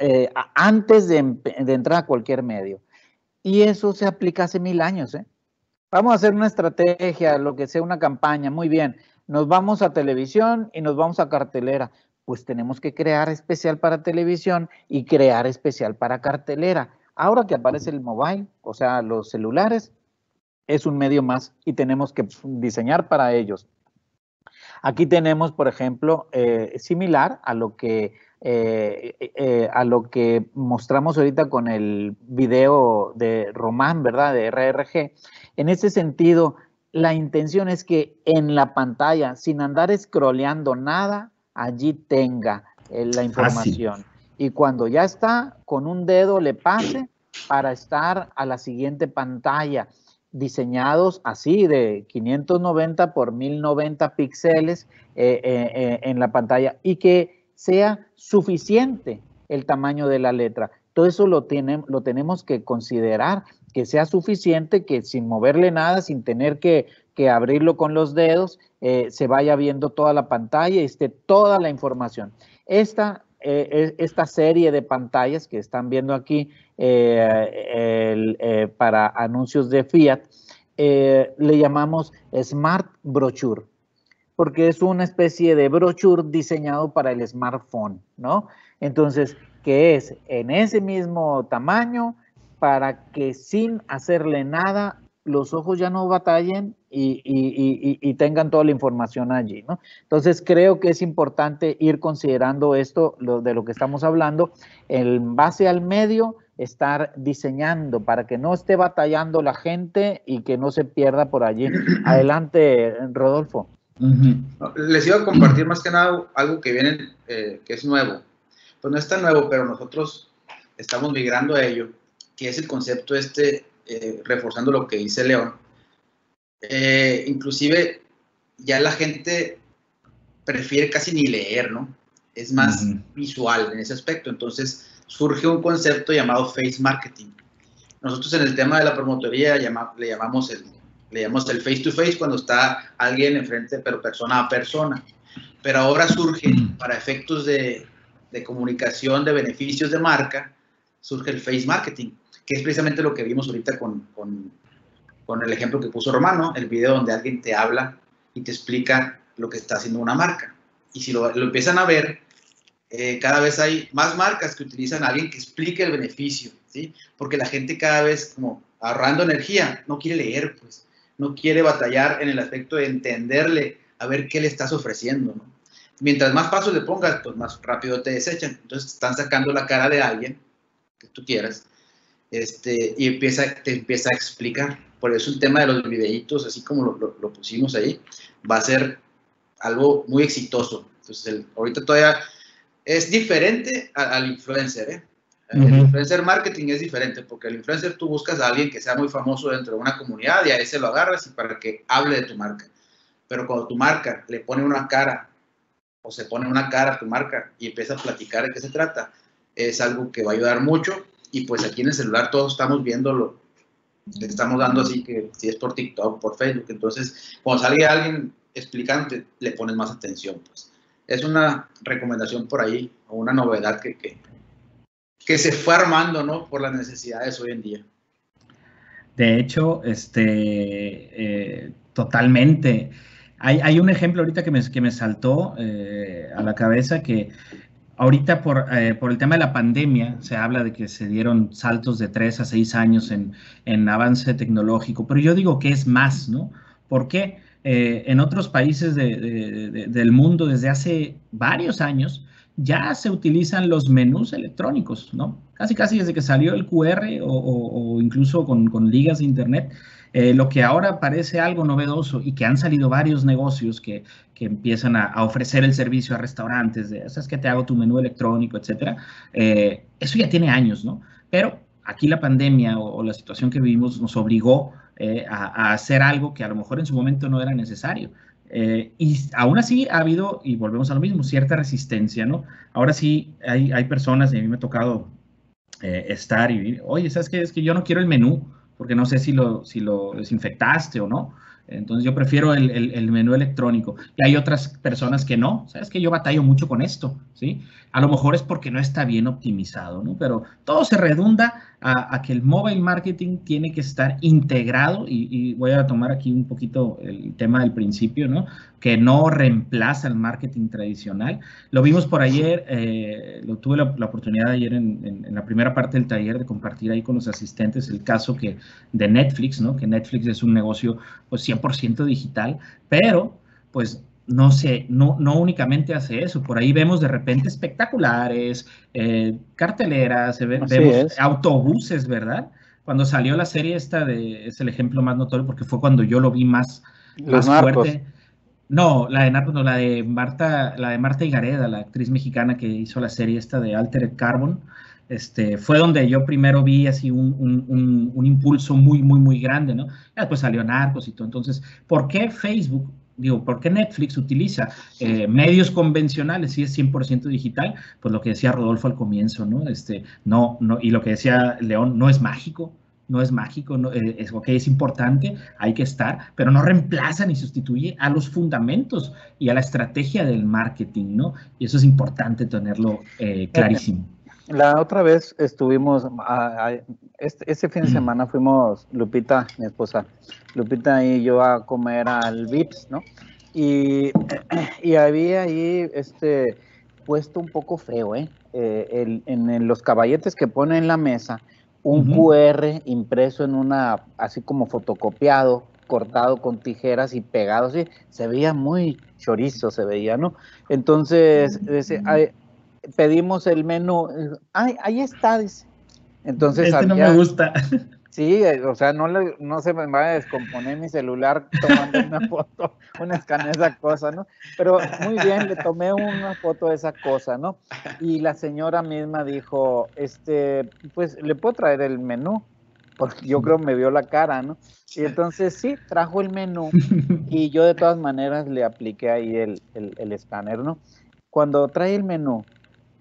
eh, antes de, de, entrar a cualquier medio. Y eso se aplica hace mil años. ¿eh? Vamos a hacer una estrategia, lo que sea una campaña, muy bien. Nos vamos a televisión y nos vamos a cartelera. Pues tenemos que crear especial para televisión y crear especial para cartelera. Ahora que aparece el mobile, o sea, los celulares, es un medio más y tenemos que diseñar para ellos. Aquí tenemos, por ejemplo, eh, similar a lo que eh, eh, a lo que mostramos ahorita con el video de Román, ¿verdad? De RRG. En ese sentido, la intención es que en la pantalla, sin andar scrolleando nada, allí tenga la información. Y cuando ya está, con un dedo le pase para estar a la siguiente pantalla diseñados así de 590 por 1090 píxeles eh, eh, eh, en la pantalla y que sea suficiente el tamaño de la letra. Todo eso lo, lo tenemos que considerar, que sea suficiente, que sin moverle nada, sin tener que, abrirlo con los dedos, se vaya viendo toda la pantalla y esté toda la información. Esta, esta serie de pantallas que están viendo aquí eh, eh, para anuncios de Fiat, eh, le llamamos Smart Brochure, porque es una especie de brochure diseñado para el smartphone, ¿no? Entonces, que es en ese mismo tamaño para que sin hacerle nada los ojos ya no batallen y, tengan toda la información allí, ¿no? Entonces creo que es importante ir considerando esto de lo que estamos hablando en base al medio estar diseñando para que no esté batallando la gente y que no se pierda por allí. Adelante, Rodolfo. Les iba a compartir más que nada algo que viene, eh, que es nuevo. Pues no es tan nuevo, pero nosotros estamos migrando a ello, que es el concepto este, eh, reforzando lo que dice León. Eh, inclusive ya la gente prefiere casi ni leer, ¿no? Es más visual en ese aspecto. Entonces, surge un concepto llamado face marketing. Nosotros en el tema de la promotoría le, llamamos el, le llamamos el face to face cuando está alguien enfrente, pero persona a persona. Pero ahora surge, para efectos de, de comunicación, de beneficios de marca, surge el face marketing, que es precisamente lo que vimos ahorita con, con, con el ejemplo que puso Romano, el video donde alguien te habla y te explica lo que está haciendo una marca. Y si lo, lo empiezan a ver, eh, cada vez hay más marcas que utilizan a alguien que explique el beneficio, ¿sí? Porque la gente cada vez, como ahorrando energía, no quiere leer, pues, no quiere batallar en el aspecto de entenderle, a ver qué le estás ofreciendo, ¿no? Mientras más pasos le pongas, pues más rápido te desechan. Entonces están sacando la cara de alguien que tú quieras este, y empieza, te empieza a explicar. Por eso el tema de los videitos, así como lo, lo, pusimos ahí, va a ser algo muy exitoso. Entonces, el, ahorita todavía es diferente al influencer, ¿eh? El influencer marketing es diferente porque el influencer tú buscas a alguien que sea muy famoso dentro de una comunidad y a ese lo agarras y para que hable de tu marca. Pero cuando tu marca le pone una cara o se pone una cara a tu marca y empieza a platicar de qué se trata, es algo que va a ayudar mucho y pues aquí en el celular todos estamos viéndolo, le estamos dando así que si es por TikTok, por Facebook, entonces cuando sale alguien explicante le pones más atención, pues es una recomendación por ahí o una novedad que, que, se fue armando, ¿no? Por las necesidades hoy en día. De hecho, este, eh, totalmente. Hay, hay, un ejemplo ahorita que me, que me saltó eh, a la cabeza que ahorita por, eh, por, el tema de la pandemia se habla de que se dieron saltos de tres a seis años en, en avance tecnológico, pero yo digo que es más, ¿no? ¿Por qué? eh, en otros países del mundo desde hace varios años ya se utilizan los menús electrónicos, ¿no? Casi, casi desde que salió el QR o, incluso con, con, ligas de Internet, eh, lo que ahora parece algo novedoso y que han salido varios negocios que, que empiezan a, ofrecer el servicio a restaurantes, de, ¿sabes que te hago tu menú electrónico, etcétera? Eh, eso ya tiene años, ¿no? Pero aquí la pandemia o, la situación que vivimos nos obligó eh, a, hacer algo que a lo mejor en su momento no era necesario. Y aún así ha habido, y volvemos a lo mismo, cierta resistencia, ¿no? Ahora sí hay, hay personas, y a mí me ha tocado estar y, oye, ¿sabes qué? Es que yo no quiero el menú, porque no sé si lo, si lo desinfectaste o no. Entonces yo prefiero el, el, menú electrónico. Y hay otras personas que no. Sabes que yo batallo mucho con esto, ¿sí? A lo mejor es porque no está bien optimizado, ¿no? Pero todo se redunda a, que el mobile marketing tiene que estar integrado y, voy a tomar aquí un poquito el tema del principio, ¿no? Que no reemplaza el marketing tradicional. Lo vimos por ayer, eh, lo tuve la, oportunidad ayer en, en, la primera parte del taller de compartir ahí con los asistentes el caso que de Netflix, ¿no? Que Netflix es un negocio pues 100% digital, pero pues no sé, no, no únicamente hace eso, por ahí vemos de repente espectaculares, eh, carteleras, vemos autobuses, ¿verdad? Cuando salió la serie esta de, es el ejemplo más notorio porque fue cuando yo lo vi más, más fuerte. No, la de Narcos, no, la de Marta, la de Marta Higareda, la actriz mexicana que hizo la serie esta de Altered Carbon, este, fue donde yo primero vi así un, un, un, impulso muy, muy, muy grande, ¿no? después salió Narcos y todo. Entonces, ¿por qué Facebook digo, ¿por qué Netflix utiliza eh, medios convencionales si es 100% digital? Pues lo que decía Rodolfo al comienzo, ¿no? Este, no, no, y lo que decía León, no es mágico, no es mágico, no, eh, es, okay, es importante, hay que estar, pero no reemplaza ni sustituye a los fundamentos y a la estrategia del marketing, ¿no? Y eso es importante tenerlo eh, clarísimo. La otra vez estuvimos, este, este, fin de semana fuimos, Lupita, mi esposa, Lupita y yo a comer al Vips, ¿no? Y, y había ahí este puesto un poco feo, ¿eh? eh en, los caballetes que pone en la mesa, un QR impreso en una, así como fotocopiado, cortado con tijeras y pegado, así, se veía muy chorizo, se veía, ¿no? Entonces, ese, pedimos el menú. Ay, ahí está, dice. Entonces, este no me gusta. Sí, o sea, no, le, no se me va a descomponer mi celular tomando una foto, una escanea esa cosa, ¿no? Pero muy bien, le tomé una foto de esa cosa, ¿no? Y la señora misma dijo, este, pues, ¿le puedo traer el menú? Porque yo creo me vio la cara, ¿no? Y entonces sí, trajo el menú y yo de todas maneras le apliqué ahí el, el, el escáner, ¿no? Cuando trae el menú,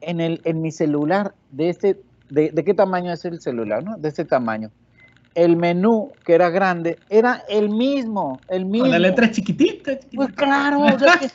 en, el, en mi celular, de este, de, qué tamaño es el celular, ¿no? De este tamaño. El menú, que era grande, era el mismo, el mismo. Con la letra chiquitita. Pues claro,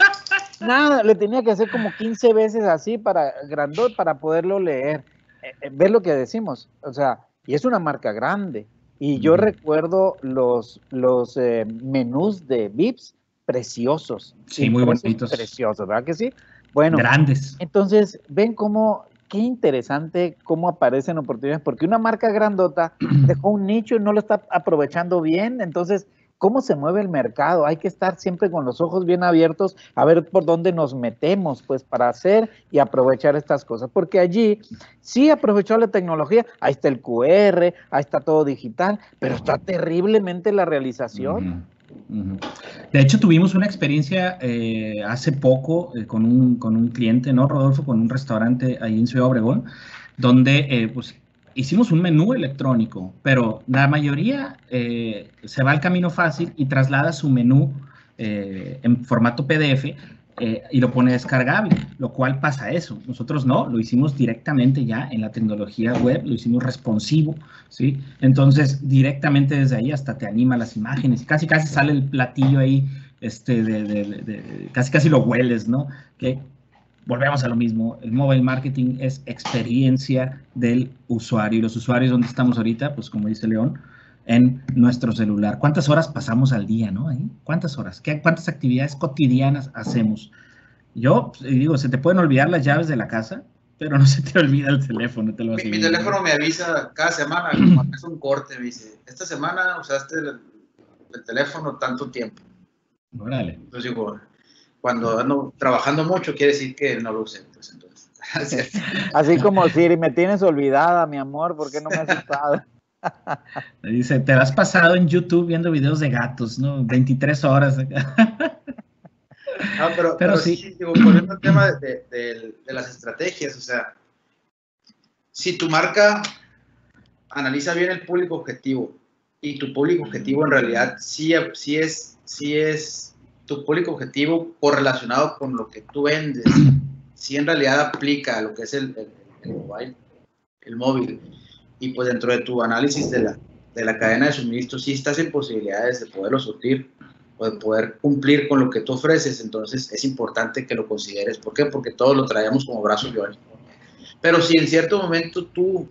nada, le tenía que hacer como 15 veces así para grandot para poderlo leer. Eh, eh, ver lo que decimos, o sea, y es una marca grande. Y yo recuerdo los, los eh, menús de VIPs preciosos. Sí, muy bonitos. Preciosos, ¿verdad que sí? Bueno, grandes. Entonces, ven cómo, qué interesante cómo aparecen oportunidades, porque una marca grandota dejó un nicho y no lo está aprovechando bien. Entonces, ¿cómo se mueve el mercado? Hay que estar siempre con los ojos bien abiertos a ver por dónde nos metemos, pues, para hacer y aprovechar estas cosas. Porque allí sí aprovechó la tecnología, ahí está el QR, ahí está todo digital, pero está terriblemente la realización. De hecho, tuvimos una experiencia eh, hace poco eh, con, un, con, un, cliente, ¿no, Rodolfo? Con un restaurante ahí en Ciudad Obregón, donde eh, pues, hicimos un menú electrónico, pero la mayoría se va al camino fácil y traslada su menú en formato PDF eh, y lo pone descargable, lo cual pasa eso. Nosotros no, lo hicimos directamente ya en la tecnología web, lo hicimos responsivo, ¿sí? Entonces, directamente desde ahí hasta te anima las imágenes casi casi sale el platillo ahí, este, de, casi casi lo hueles, ¿no? Que volvemos a lo mismo, el mobile marketing es experiencia del usuario y los usuarios donde estamos ahorita, pues como dice León, en nuestro celular. ¿Cuántas horas pasamos al día, no? ¿Cuántas horas? ¿Qué, ¿Cuántas actividades cotidianas hacemos? Yo pues, digo, se te pueden olvidar las llaves de la casa, pero no se te olvida el teléfono. Te lo mi, mi, teléfono me avisa cada semana, cuando es un corte, me dice, esta semana usaste el, teléfono tanto tiempo. Órale. Entonces digo, cuando ando trabajando mucho, quiere decir que no lo usé. Pues, entonces, Así como Siri, me tienes olvidada, mi amor, ¿por qué no me has usado? Dice, te has pasado en YouTube viendo videos de gatos, ¿no? 23 horas. No, pero, pero, sí. digo, poniendo el tema de, de, de, las estrategias, o sea, si tu marca analiza bien el público objetivo y tu público objetivo en realidad sí, sí, es, sí es tu público objetivo correlacionado con lo que tú vendes, si en realidad aplica lo que es el, el, mobile, el móvil, y pues dentro de tu análisis de la, de la cadena de suministro, si estás en posibilidades de poderlo surtir o de poder cumplir con lo que tú ofreces, entonces es importante que lo consideres. ¿Por qué? Porque todos lo traemos como brazo biónico. Pero si en cierto momento tú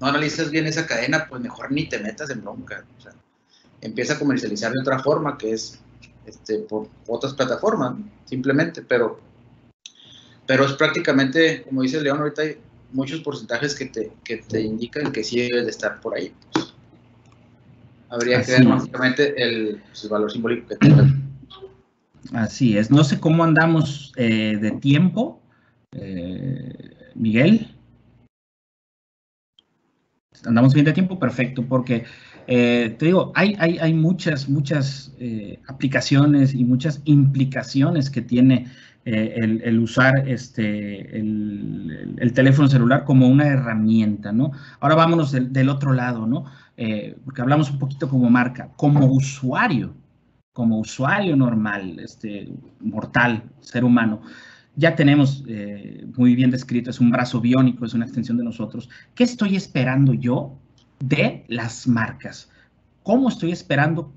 no analizas bien esa cadena, pues mejor ni te metas en bronca. O sea, empieza a comercializar de otra forma, que es este, por otras plataformas, simplemente, pero, pero es prácticamente, como dice León, ahorita muchos porcentajes que te, que te indican que sí debes de estar por ahí. Pues. habría que ver básicamente el, pues, el, valor simbólico que tenga. Así es. No sé cómo andamos eh, de tiempo, eh, Miguel. Andamos bien de tiempo, perfecto, porque eh, te digo, hay, hay, hay muchas, muchas eh, aplicaciones y muchas implicaciones que tiene eh, el, usar este, el, el, teléfono celular como una herramienta, ¿no? Ahora vámonos del, otro lado, ¿no? porque hablamos un poquito como marca, como usuario, como usuario normal, este, mortal, ser humano ya tenemos eh, muy bien descrito, es un brazo biónico, es una extensión de nosotros. ¿Qué estoy esperando yo de las marcas. ¿Cómo estoy esperando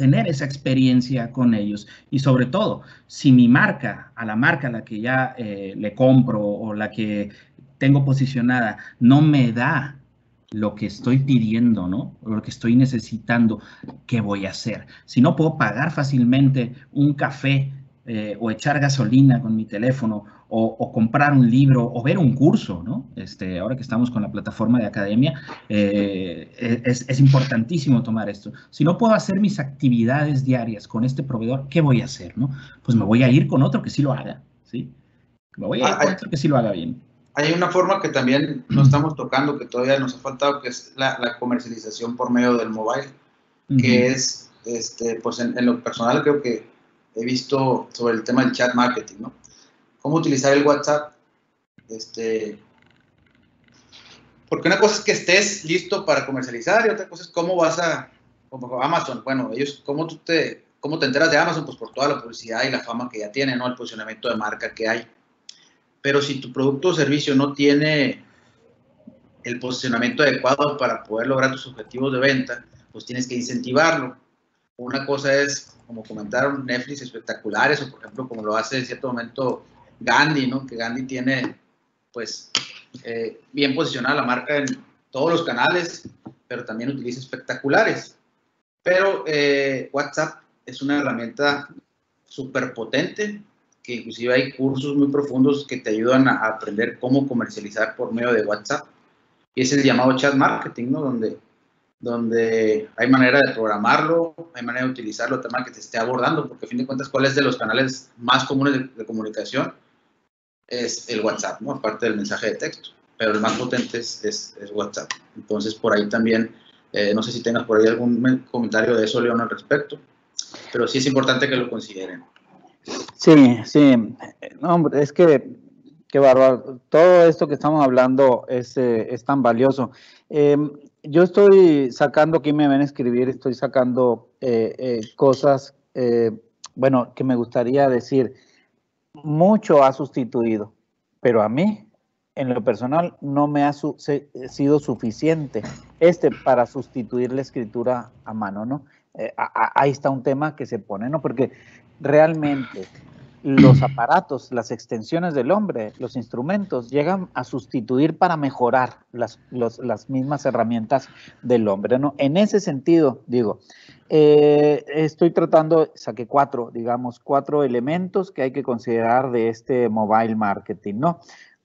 tener esa experiencia con ellos? Y sobre todo, si mi marca, a la marca a la que ya eh, le compro o la que tengo posicionada, no me da lo que estoy pidiendo, ¿no? Lo que estoy necesitando, ¿qué voy a hacer? Si no puedo pagar fácilmente un café eh, o echar gasolina con mi teléfono o, comprar un libro o ver un curso, ¿no? Este, ahora que estamos con la plataforma de academia, eh, es, es, importantísimo tomar esto. Si no puedo hacer mis actividades diarias con este proveedor, ¿qué voy a hacer, no? Pues me voy a ir con otro que sí lo haga, ¿sí? Me voy a ir ah, con otro que sí lo haga bien. Hay una forma que también no estamos tocando, que todavía nos ha faltado, que es la, la comercialización por medio del mobile, que es, este, pues en, en lo personal creo que he visto sobre el tema del chat marketing, ¿no? Cómo utilizar el WhatsApp, este, porque una cosa es que estés listo para comercializar y otra cosa es cómo vas a, como Amazon, bueno, ellos, cómo tú te, cómo te enteras de Amazon, pues por toda la publicidad y la fama que ya tiene, ¿no? El posicionamiento de marca que hay. Pero si tu producto o servicio no tiene el posicionamiento adecuado para poder lograr tus objetivos de venta, pues tienes que incentivarlo. Una cosa es como comentaron, Netflix espectaculares, o por ejemplo, como lo hace en cierto momento Gandhi, ¿no? Que Gandhi tiene, pues, eh, bien posicionada la marca en todos los canales, pero también utiliza espectaculares. Pero eh, WhatsApp es una herramienta súper potente, que inclusive hay cursos muy profundos que te ayudan a aprender cómo comercializar por medio de WhatsApp. Y es el llamado chat marketing, ¿no? Donde donde hay manera de programarlo, hay manera de utilizarlo tema que te esté abordando, porque a fin de cuentas, ¿cuál es de los canales más comunes de, comunicación? Es el WhatsApp, ¿no? Aparte del mensaje de texto, pero el más potente es, es, WhatsApp. Entonces, por ahí también, eh, no sé si tengas por ahí algún comentario de eso, León, al respecto, pero sí es importante que lo consideren. Sí, sí, no, es que, qué bárbaro, todo esto que estamos hablando es, eh, es tan valioso. Eh, yo estoy sacando, aquí me ven a escribir, estoy sacando eh, eh, cosas, eh, bueno, que me gustaría decir. Mucho ha sustituido, pero a mí, en lo personal, no me ha sido suficiente este para sustituir la escritura a mano, ¿no? ahí está un tema que se pone, ¿no? Porque realmente los aparatos, las extensiones del hombre, los instrumentos, llegan a sustituir para mejorar las, las mismas herramientas del hombre. ¿no? En ese sentido, digo, eh, estoy tratando, saqué cuatro, digamos, cuatro elementos que hay que considerar de este mobile marketing. ¿no?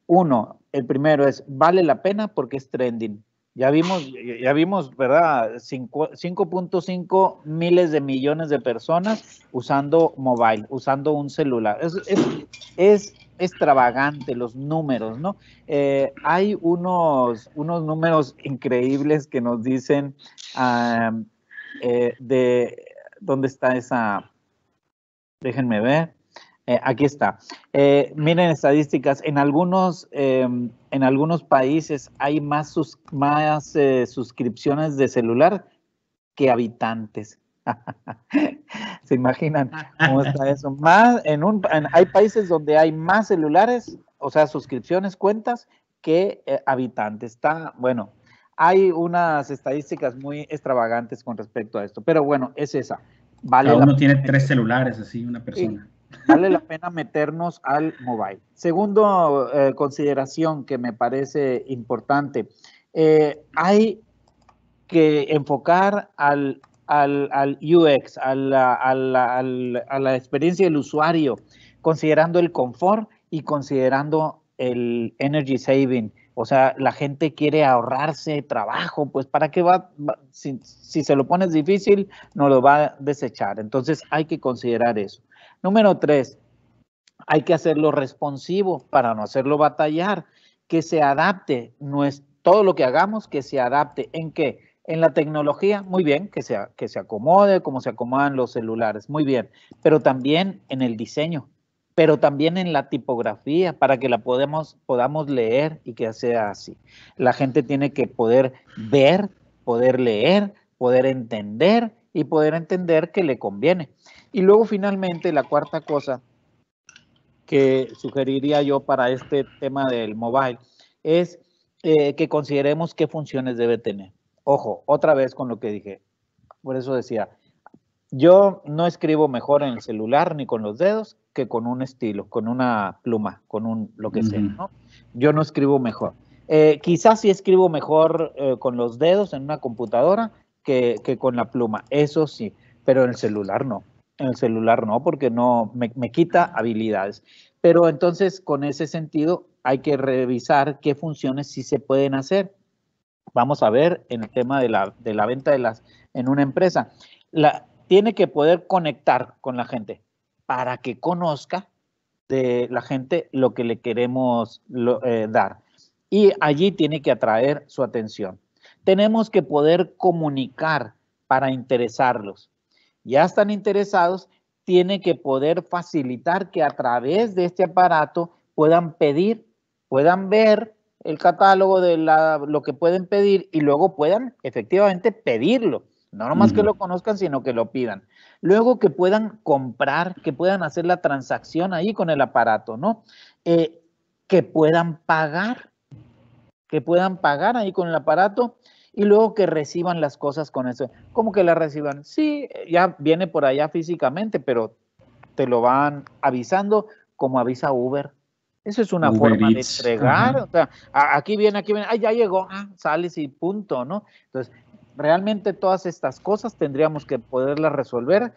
Uno, el primero es, vale la pena porque es trending. Ya vimos, ya vimos, ¿verdad? 5.5 miles de millones de personas usando mobile, usando un celular. Es, es, extravagante los números, ¿no? Eh, hay unos, unos números increíbles que nos dicen eh, de, ¿dónde está esa? Déjenme ver. Eh, aquí está. Eh, miren estadísticas. En algunos, em, en algunos países hay más, sus, más eh, suscripciones de celular que habitantes. ¿Se imaginan cómo está eso? Más en un, hay países donde hay más celulares, o sea, suscripciones, cuentas, que habitantes. Está, bueno, hay unas estadísticas muy extravagantes con respecto a esto, pero bueno, es esa. Vale Cada uno tiene tres celulares, así, una persona vale la pena meternos al mobile. Segundo eh, consideración que me parece importante, eh, hay que enfocar al, al, UX, a la, a, la, experiencia del usuario, considerando el confort y considerando el energy saving. O sea, la gente quiere ahorrarse trabajo, pues ¿para qué va? si, si, se lo pones difícil, no lo va a desechar. Entonces hay que considerar eso. Número tres, hay que hacerlo responsivo para no hacerlo batallar, que se adapte, no es todo lo que hagamos, que se adapte. ¿En qué? En la tecnología, muy bien, que se, que se acomode como se acomodan los celulares, muy bien, pero también en el diseño, pero también en la tipografía para que la podemos, podamos leer y que sea así. La gente tiene que poder ver, poder leer, poder entender y poder entender que le conviene. Y luego finalmente la cuarta cosa que sugeriría yo para este tema del mobile es eh, que consideremos qué funciones debe tener. Ojo, otra vez con lo que dije. Por eso decía, yo no escribo mejor en el celular ni con los dedos que con un estilo, con una pluma, con un lo que sea, ¿no? Yo no escribo mejor. Eh, quizás sí escribo mejor eh, con los dedos en una computadora que, con la pluma, eso sí, pero en el celular no. En el celular no, porque no me, quita habilidades. Pero entonces, con ese sentido, hay que revisar qué funciones sí se pueden hacer. Vamos a ver en el tema de la, de la venta de las en una empresa. La, tiene que poder conectar con la gente para que conozca de la gente lo que le queremos eh, dar. Y allí tiene que atraer su atención. Tenemos que poder comunicar para interesarlos ya están interesados, tiene que poder facilitar que a través de este aparato puedan pedir, puedan ver el catálogo de lo que pueden pedir y luego puedan efectivamente pedirlo. No nomás que lo conozcan, sino que lo pidan. Luego que puedan comprar, que puedan hacer la transacción ahí con el aparato, ¿no? Eh, que puedan pagar, que puedan pagar ahí con el aparato y luego que reciban las cosas con eso. ¿Cómo que las reciban? Sí, ya viene por allá físicamente, pero te lo van avisando como avisa Uber. Eso es una forma de entregar. O sea, aquí viene, aquí viene, ah, ya llegó, ah, sales y punto, ¿no? Entonces, realmente todas estas cosas tendríamos que poderlas resolver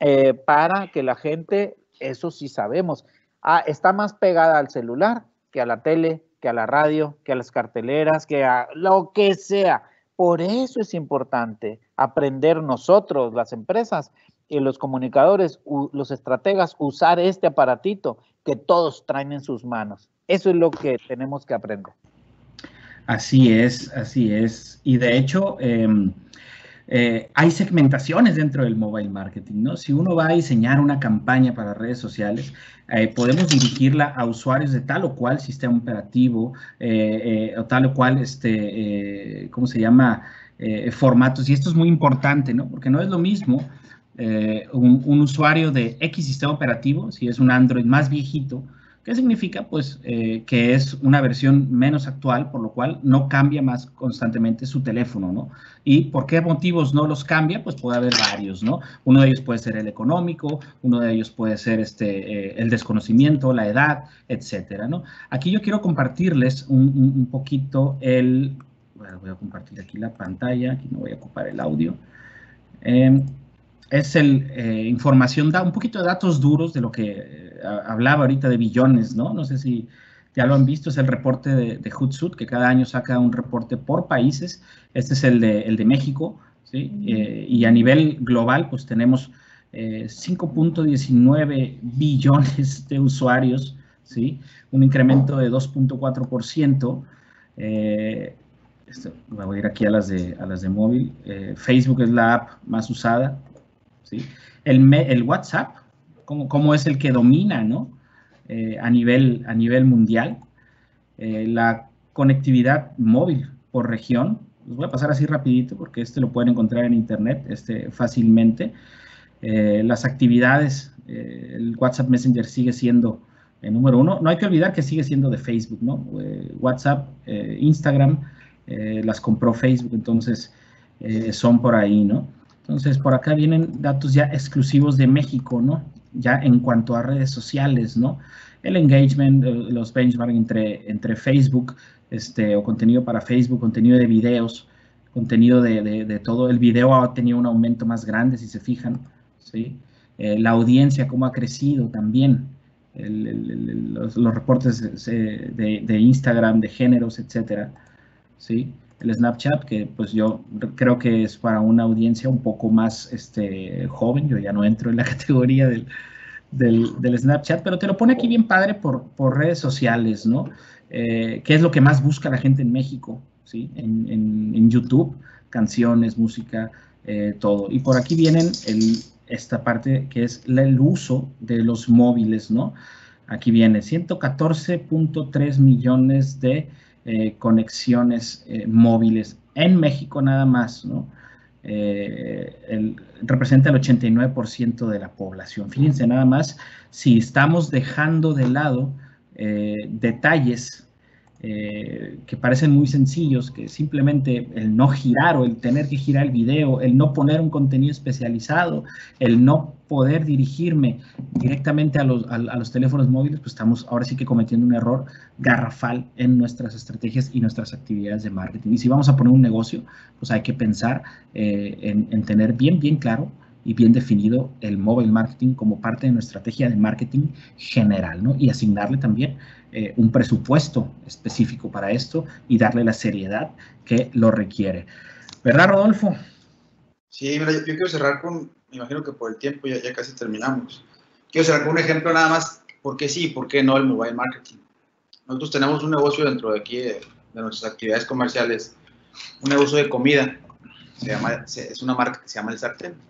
eh, para que la gente, eso sí sabemos, ah, está más pegada al celular que a la tele, que a la radio, que a las carteleras, que a lo que sea. Por eso es importante aprender nosotros, las empresas y los comunicadores, los estrategas, usar este aparatito que todos traen en sus manos. Eso es lo que tenemos que aprender. Así es, así es. Y de hecho, em, eh, hay segmentaciones dentro del mobile marketing, ¿no? Si uno va a diseñar una campaña para redes sociales, eh, podemos dirigirla a usuarios de tal o cual sistema operativo eh, o tal o cual, este, ¿cómo se llama? formatos. Y esto es muy importante, ¿no? Porque no es lo mismo un, un usuario de X sistema operativo, si es un Android más viejito, ¿Qué significa? Pues eh, que es una versión menos actual, por lo cual no cambia más constantemente su teléfono, ¿no? ¿Y por qué motivos no los cambia? Pues puede haber varios, ¿no? Uno de ellos puede ser el económico, uno de ellos puede ser este, eh, el desconocimiento, la edad, etcétera, ¿no? Aquí yo quiero compartirles un, poquito el... Bueno, voy a compartir aquí la pantalla, aquí no voy a ocupar el audio. Em, es el eh, información, da un poquito de datos duros de lo que hablaba ahorita de billones, ¿no? No sé si, ya lo han visto, es el reporte de, de Hootsuite, que cada año saca un reporte por países. Este es el de, el de México, ¿sí? Eh, y a nivel global, pues tenemos 5.19 eh, billones de usuarios, ¿sí? Un incremento de 2.4%. Eh, voy a ir aquí a las de, a las de móvil. Eh, Facebook es la app más usada, El, WhatsApp, ¿cómo, ¿cómo, es el que domina, ¿no? a, nivel, mundial. la conectividad móvil por región, los voy a pasar así rapidito porque este lo pueden encontrar en internet este, fácilmente. Eh, las actividades, eh, el WhatsApp Messenger sigue siendo el número uno. No hay que olvidar que sigue siendo de Facebook, ¿no? Eh, WhatsApp, Instagram, las compró Facebook, entonces son por ahí, ¿no? Entonces, por acá vienen datos ya exclusivos de México, ¿no? Ya en cuanto a redes sociales, ¿no? El engagement, los benchmarks entre, entre Facebook, este, o contenido para Facebook, contenido de videos, contenido de, de, todo. El video ha tenido un aumento más grande, si se fijan. ¿sí? Eh, la audiencia, cómo ha crecido también, los, reportes de, Instagram, de géneros, etcétera, ¿sí? El Snapchat, que pues yo creo que es para una audiencia un poco más este, joven, yo ya no entro en la categoría del, del, Snapchat, pero te lo pone aquí bien padre por, por redes sociales, ¿no? Eh, ¿Qué es lo que más busca la gente en México, ¿sí? En, en, YouTube, canciones, música, eh, todo. Y por aquí vienen el, esta parte que es el uso de los móviles, ¿no? Aquí viene 114.3 millones de eh, conexiones eh, móviles en México nada más, ¿no? Eh, representa el 89% de la población. Fíjense nada más, si estamos dejando de lado detalles eh, que parecen muy sencillos, que simplemente el no girar o el tener que girar el video, el no poner un contenido especializado, el no poder dirigirme directamente a los, a, los teléfonos móviles, pues estamos ahora sí que cometiendo un error garrafal en nuestras estrategias y nuestras actividades de marketing. Y si vamos a poner un negocio, pues hay que pensar eh, en, en tener bien, bien claro y bien definido el mobile marketing como parte de nuestra estrategia de marketing general, ¿no? Y asignarle también eh, un presupuesto específico para esto y darle la seriedad que lo requiere. ¿Verdad, Rodolfo? Sí, mira, yo, quiero cerrar con, me imagino que por el tiempo ya, casi terminamos. Quiero cerrar con un ejemplo nada más, ¿por qué sí, por qué no el mobile marketing? Nosotros tenemos un negocio dentro de aquí, de, nuestras actividades comerciales, un negocio de comida, se llama, es una marca que se llama El Sartén.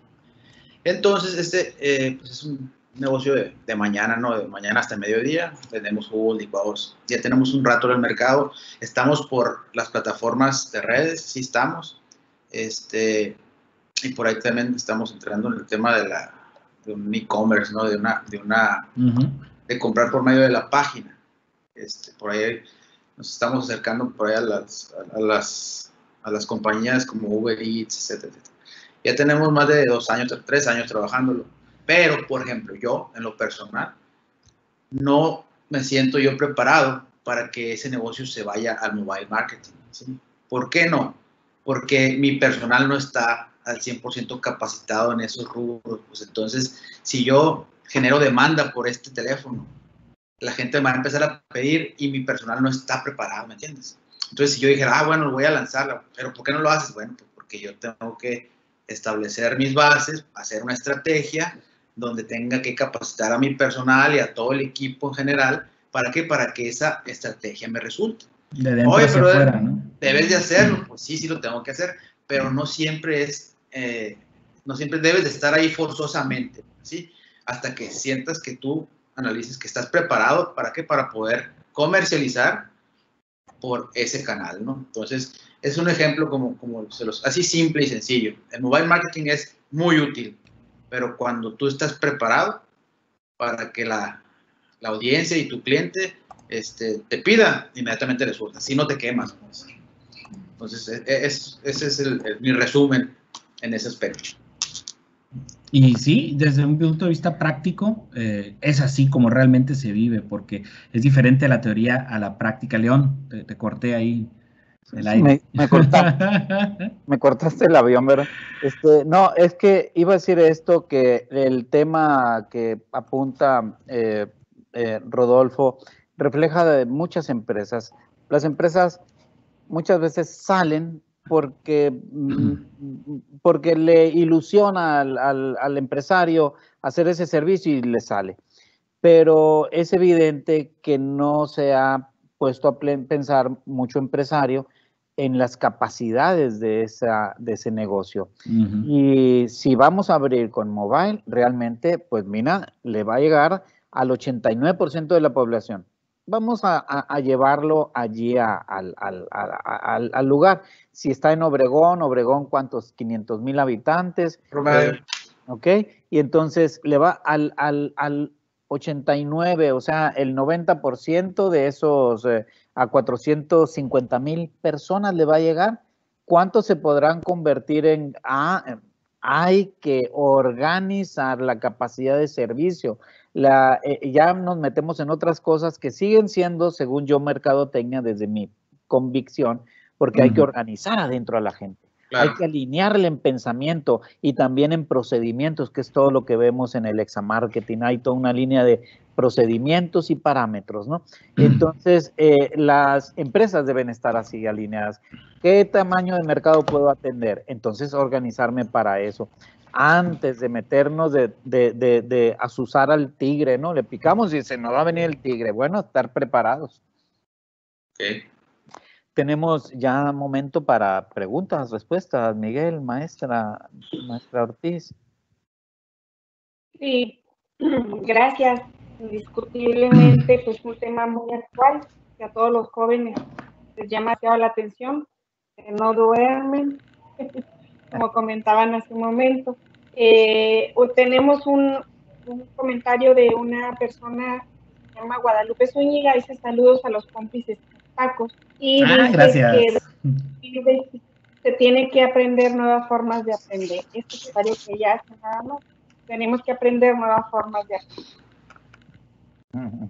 Entonces, este eh, pues es un negocio de, mañana, ¿no? De mañana hasta mediodía. Tenemos jugos, licuados. Ya tenemos un rato en el mercado. Estamos por las plataformas de redes, sí estamos. Este, y por ahí también estamos entrando en el tema de, la, de un e-commerce, ¿no? De una, de una, de comprar por medio de la página. Este, por ahí nos estamos acercando por ahí a las, a, las, a las compañías como Uber Eats, etcétera, Ya tenemos más de dos años, tres años trabajándolo pero, por ejemplo, yo, en lo personal, no me siento yo preparado para que ese negocio se vaya al mobile marketing. ¿Por qué no? Porque mi personal no está al 100% capacitado en esos rubros. Pues entonces, si yo genero demanda por este teléfono, la gente me va a empezar a pedir y mi personal no está preparado, ¿me entiendes? Entonces, si yo dijera, ah, bueno, voy a lanzarla, pero ¿por qué no lo haces? Bueno, pues porque yo tengo que establecer mis bases, hacer una estrategia donde tenga que capacitar a mi personal y a todo el equipo en general. ¿Para qué? Para que esa estrategia me resulte. De dentro Oye, pero fuera, ¿no? debes de hacerlo, pues sí, sí lo tengo que hacer, pero no siempre es, eh, no siempre debes de estar ahí forzosamente, ¿sí? Hasta que sientas que tú analices que estás preparado, ¿para qué? Para poder comercializar por ese canal, ¿no? Entonces, es un ejemplo como, como se los, así simple y sencillo. El mobile marketing es muy útil, pero cuando tú estás preparado para que la, la audiencia y tu cliente este, te pida, inmediatamente le sueltas, si no te quemas. Pues. Entonces, e, e, es, ese es el, mi resumen en ese aspecto. Y sí, desde un punto de vista práctico, eh, es así como realmente se vive, porque es diferente la teoría a la práctica. León, te corté ahí me, cortaste, el avión, ¿verdad? Este, no, es que iba a decir esto, que el tema que apunta eh, eh, Rodolfo refleja de muchas empresas. Las empresas muchas veces salen porque, mm, porque le ilusiona al, al, empresario hacer ese servicio y le sale. Pero es evidente que no se ha puesto a pensar mucho empresario en las capacidades de, esa, de ese negocio. Y si vamos a abrir con mobile, realmente, pues mira, le va a llegar al 89% de la población. Vamos a, llevarlo allí al, lugar. Si está en Obregón, Obregón, ¿cuántos? 500 mil habitantes. ok, y entonces le va al, al, 89, o sea, el 90% de esos eh, a 450 mil personas le va a llegar. ¿Cuántos se podrán convertir en... Ah, hay que organizar la capacidad de servicio. La, eh, ya nos metemos en otras cosas que siguen siendo, según yo, mercadotecnia desde mi convicción, porque hay que organizar adentro a la gente. Hay que alinearle en pensamiento y también en procedimientos, que es todo lo que vemos en el examarketing. Hay toda una línea de procedimientos y parámetros, ¿no? Entonces, eh, las empresas deben estar así alineadas. ¿Qué tamaño de mercado puedo atender? Entonces, organizarme para eso. Antes de meternos de, de, de, asusar al tigre, ¿no? Le picamos y se nos va a venir el tigre. Bueno, estar preparados. Okay. Tenemos ya momento para preguntas, respuestas. Miguel, maestra, maestra Ortiz. Sí, gracias. Indiscutiblemente, pues un tema muy actual que a todos los jóvenes les llama la atención, que no duermen, como comentaban hace un momento. Eh, tenemos un, un, comentario de una persona que se llama Guadalupe Zúñiga, dice saludos a los cómplices tacos. Y ah, gracias. se tiene que aprender nuevas formas de aprender. Es necesario que ya hace nada más. Tenemos que aprender nuevas formas de aprender.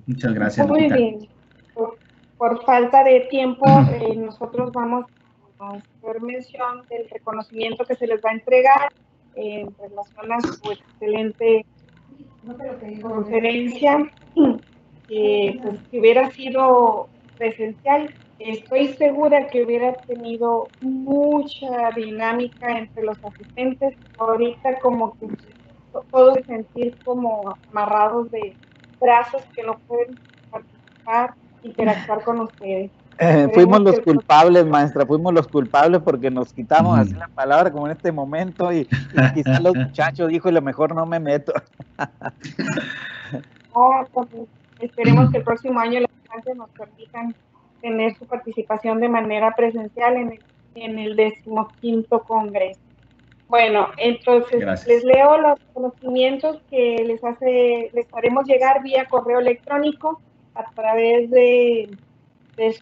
Muchas gracias. Muy bien. Por, falta de tiempo, eh, nosotros vamos a hacer mención del reconocimiento que se les va a entregar en relación a su excelente conferencia, que, pues, que hubiera sido presencial, estoy segura que hubiera tenido mucha dinámica entre los asistentes. Ahorita como que puedo sentir como amarrados de brazos que no pueden participar, interactuar con ustedes. Eh, fuimos los culpables, maestra, fuimos los culpables porque nos quitamos así la palabra como en este momento y, quizás los muchachos dijo, lo mejor no me meto. Pues, esperemos que el próximo año nos permitan tener su participación de manera presencial en el, en el decimoquinto congreso. Bueno, entonces les leo los conocimientos que les hace, les haremos llegar vía correo electrónico a través de, de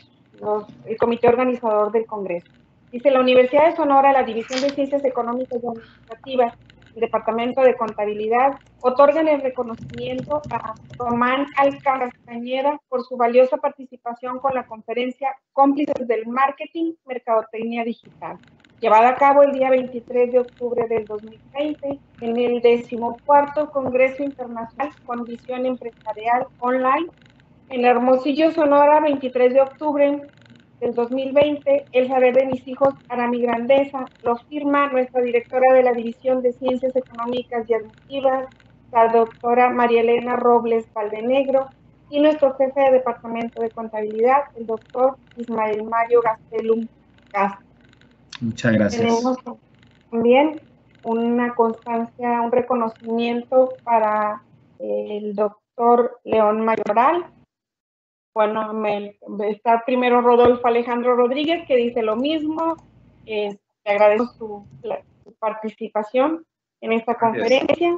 el comité organizador del congreso. Dice la Universidad de Sonora, la División de Ciencias Económicas y Administrativas Departamento de Contabilidad, otorgan el reconocimiento a Román Alcántara Cañera por su valiosa participación con la conferencia Cómplices del Marketing, Mercadotecnia Digital, llevada a cabo el día 23 de octubre del 2020 en el decimocuarto Congreso Internacional Condición Empresarial Online en Hermosillo, Sonora, 23 de octubre del 2020, El saber de mis hijos para mi grandeza, lo firma nuestra directora de la División de Ciencias Económicas y Administrativas, la doctora María Elena Robles Valdenegro, y nuestro jefe de Departamento de Contabilidad, el doctor Ismael Mario Gastelum Castro. Muchas gracias. Tenemos también una constancia, un reconocimiento para el doctor León Mayoral, bueno, me, está primero Rodolfo Alejandro Rodríguez, que dice lo mismo. te agradezco su, participación en esta conferencia.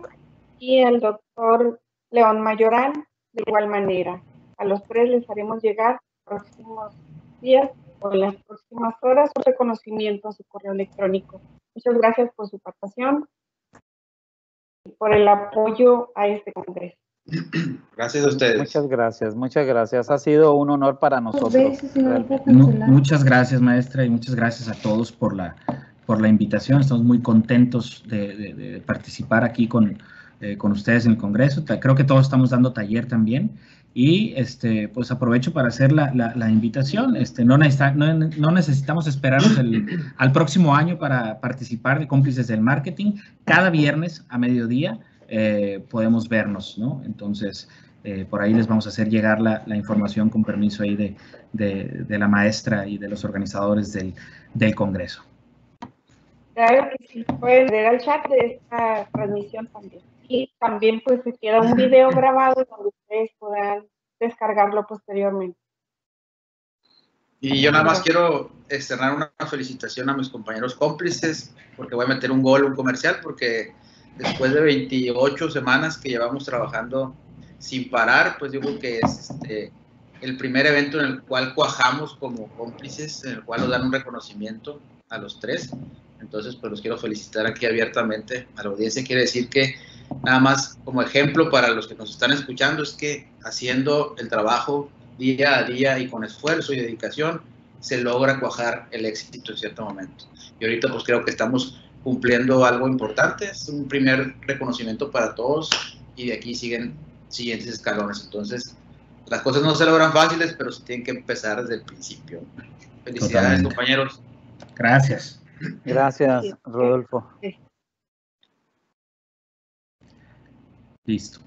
Y el doctor León Mayoral, de igual manera. A los tres les haremos llegar los próximos días o en las próximas horas un reconocimiento a su correo electrónico. Muchas gracias por su participación y por el apoyo a este congreso. Gracias a ustedes. Muchas gracias, muchas gracias. Ha sido un honor para nosotros. muchas gracias, maestra, y muchas gracias a todos por la, por la invitación. Estamos muy contentos de, participar aquí con, eh, con ustedes en el Congreso. Creo que todos estamos dando taller también. Y este, pues aprovecho para hacer la, la, invitación. Este, no, necesita, no, no, necesitamos esperarnos el, al próximo año para participar de cómplices del marketing. Cada viernes a mediodía eh, podemos vernos, ¿no? Entonces, eh, por ahí les vamos a hacer llegar la, la información con permiso ahí de, de, de, la maestra y de los organizadores del, del Congreso. Claro que sí, pueden leer al chat de esta transmisión también. Y también pues se queda un video grabado donde ustedes podrán descargarlo posteriormente. Y yo nada más quiero externar una felicitación a mis compañeros cómplices, porque voy a meter un gol, un comercial, porque después de 28 semanas que llevamos trabajando sin parar, pues creo que es este, el primer evento en el cual cuajamos como cómplices, en el cual nos dan un reconocimiento a los tres. Entonces, pues los quiero felicitar aquí abiertamente a la audiencia. Quiere decir que nada más como ejemplo para los que nos están escuchando es que haciendo el trabajo día a día y con esfuerzo y dedicación se logra cuajar el éxito en cierto momento. Y ahorita pues creo que estamos cumpliendo algo importante, es un primer reconocimiento para todos y de aquí siguen siguientes escalones. Entonces, las cosas no se logran fáciles, pero se tienen que empezar desde el principio. Felicidades, compañeros. Gracias. Gracias, Rodolfo. Listo.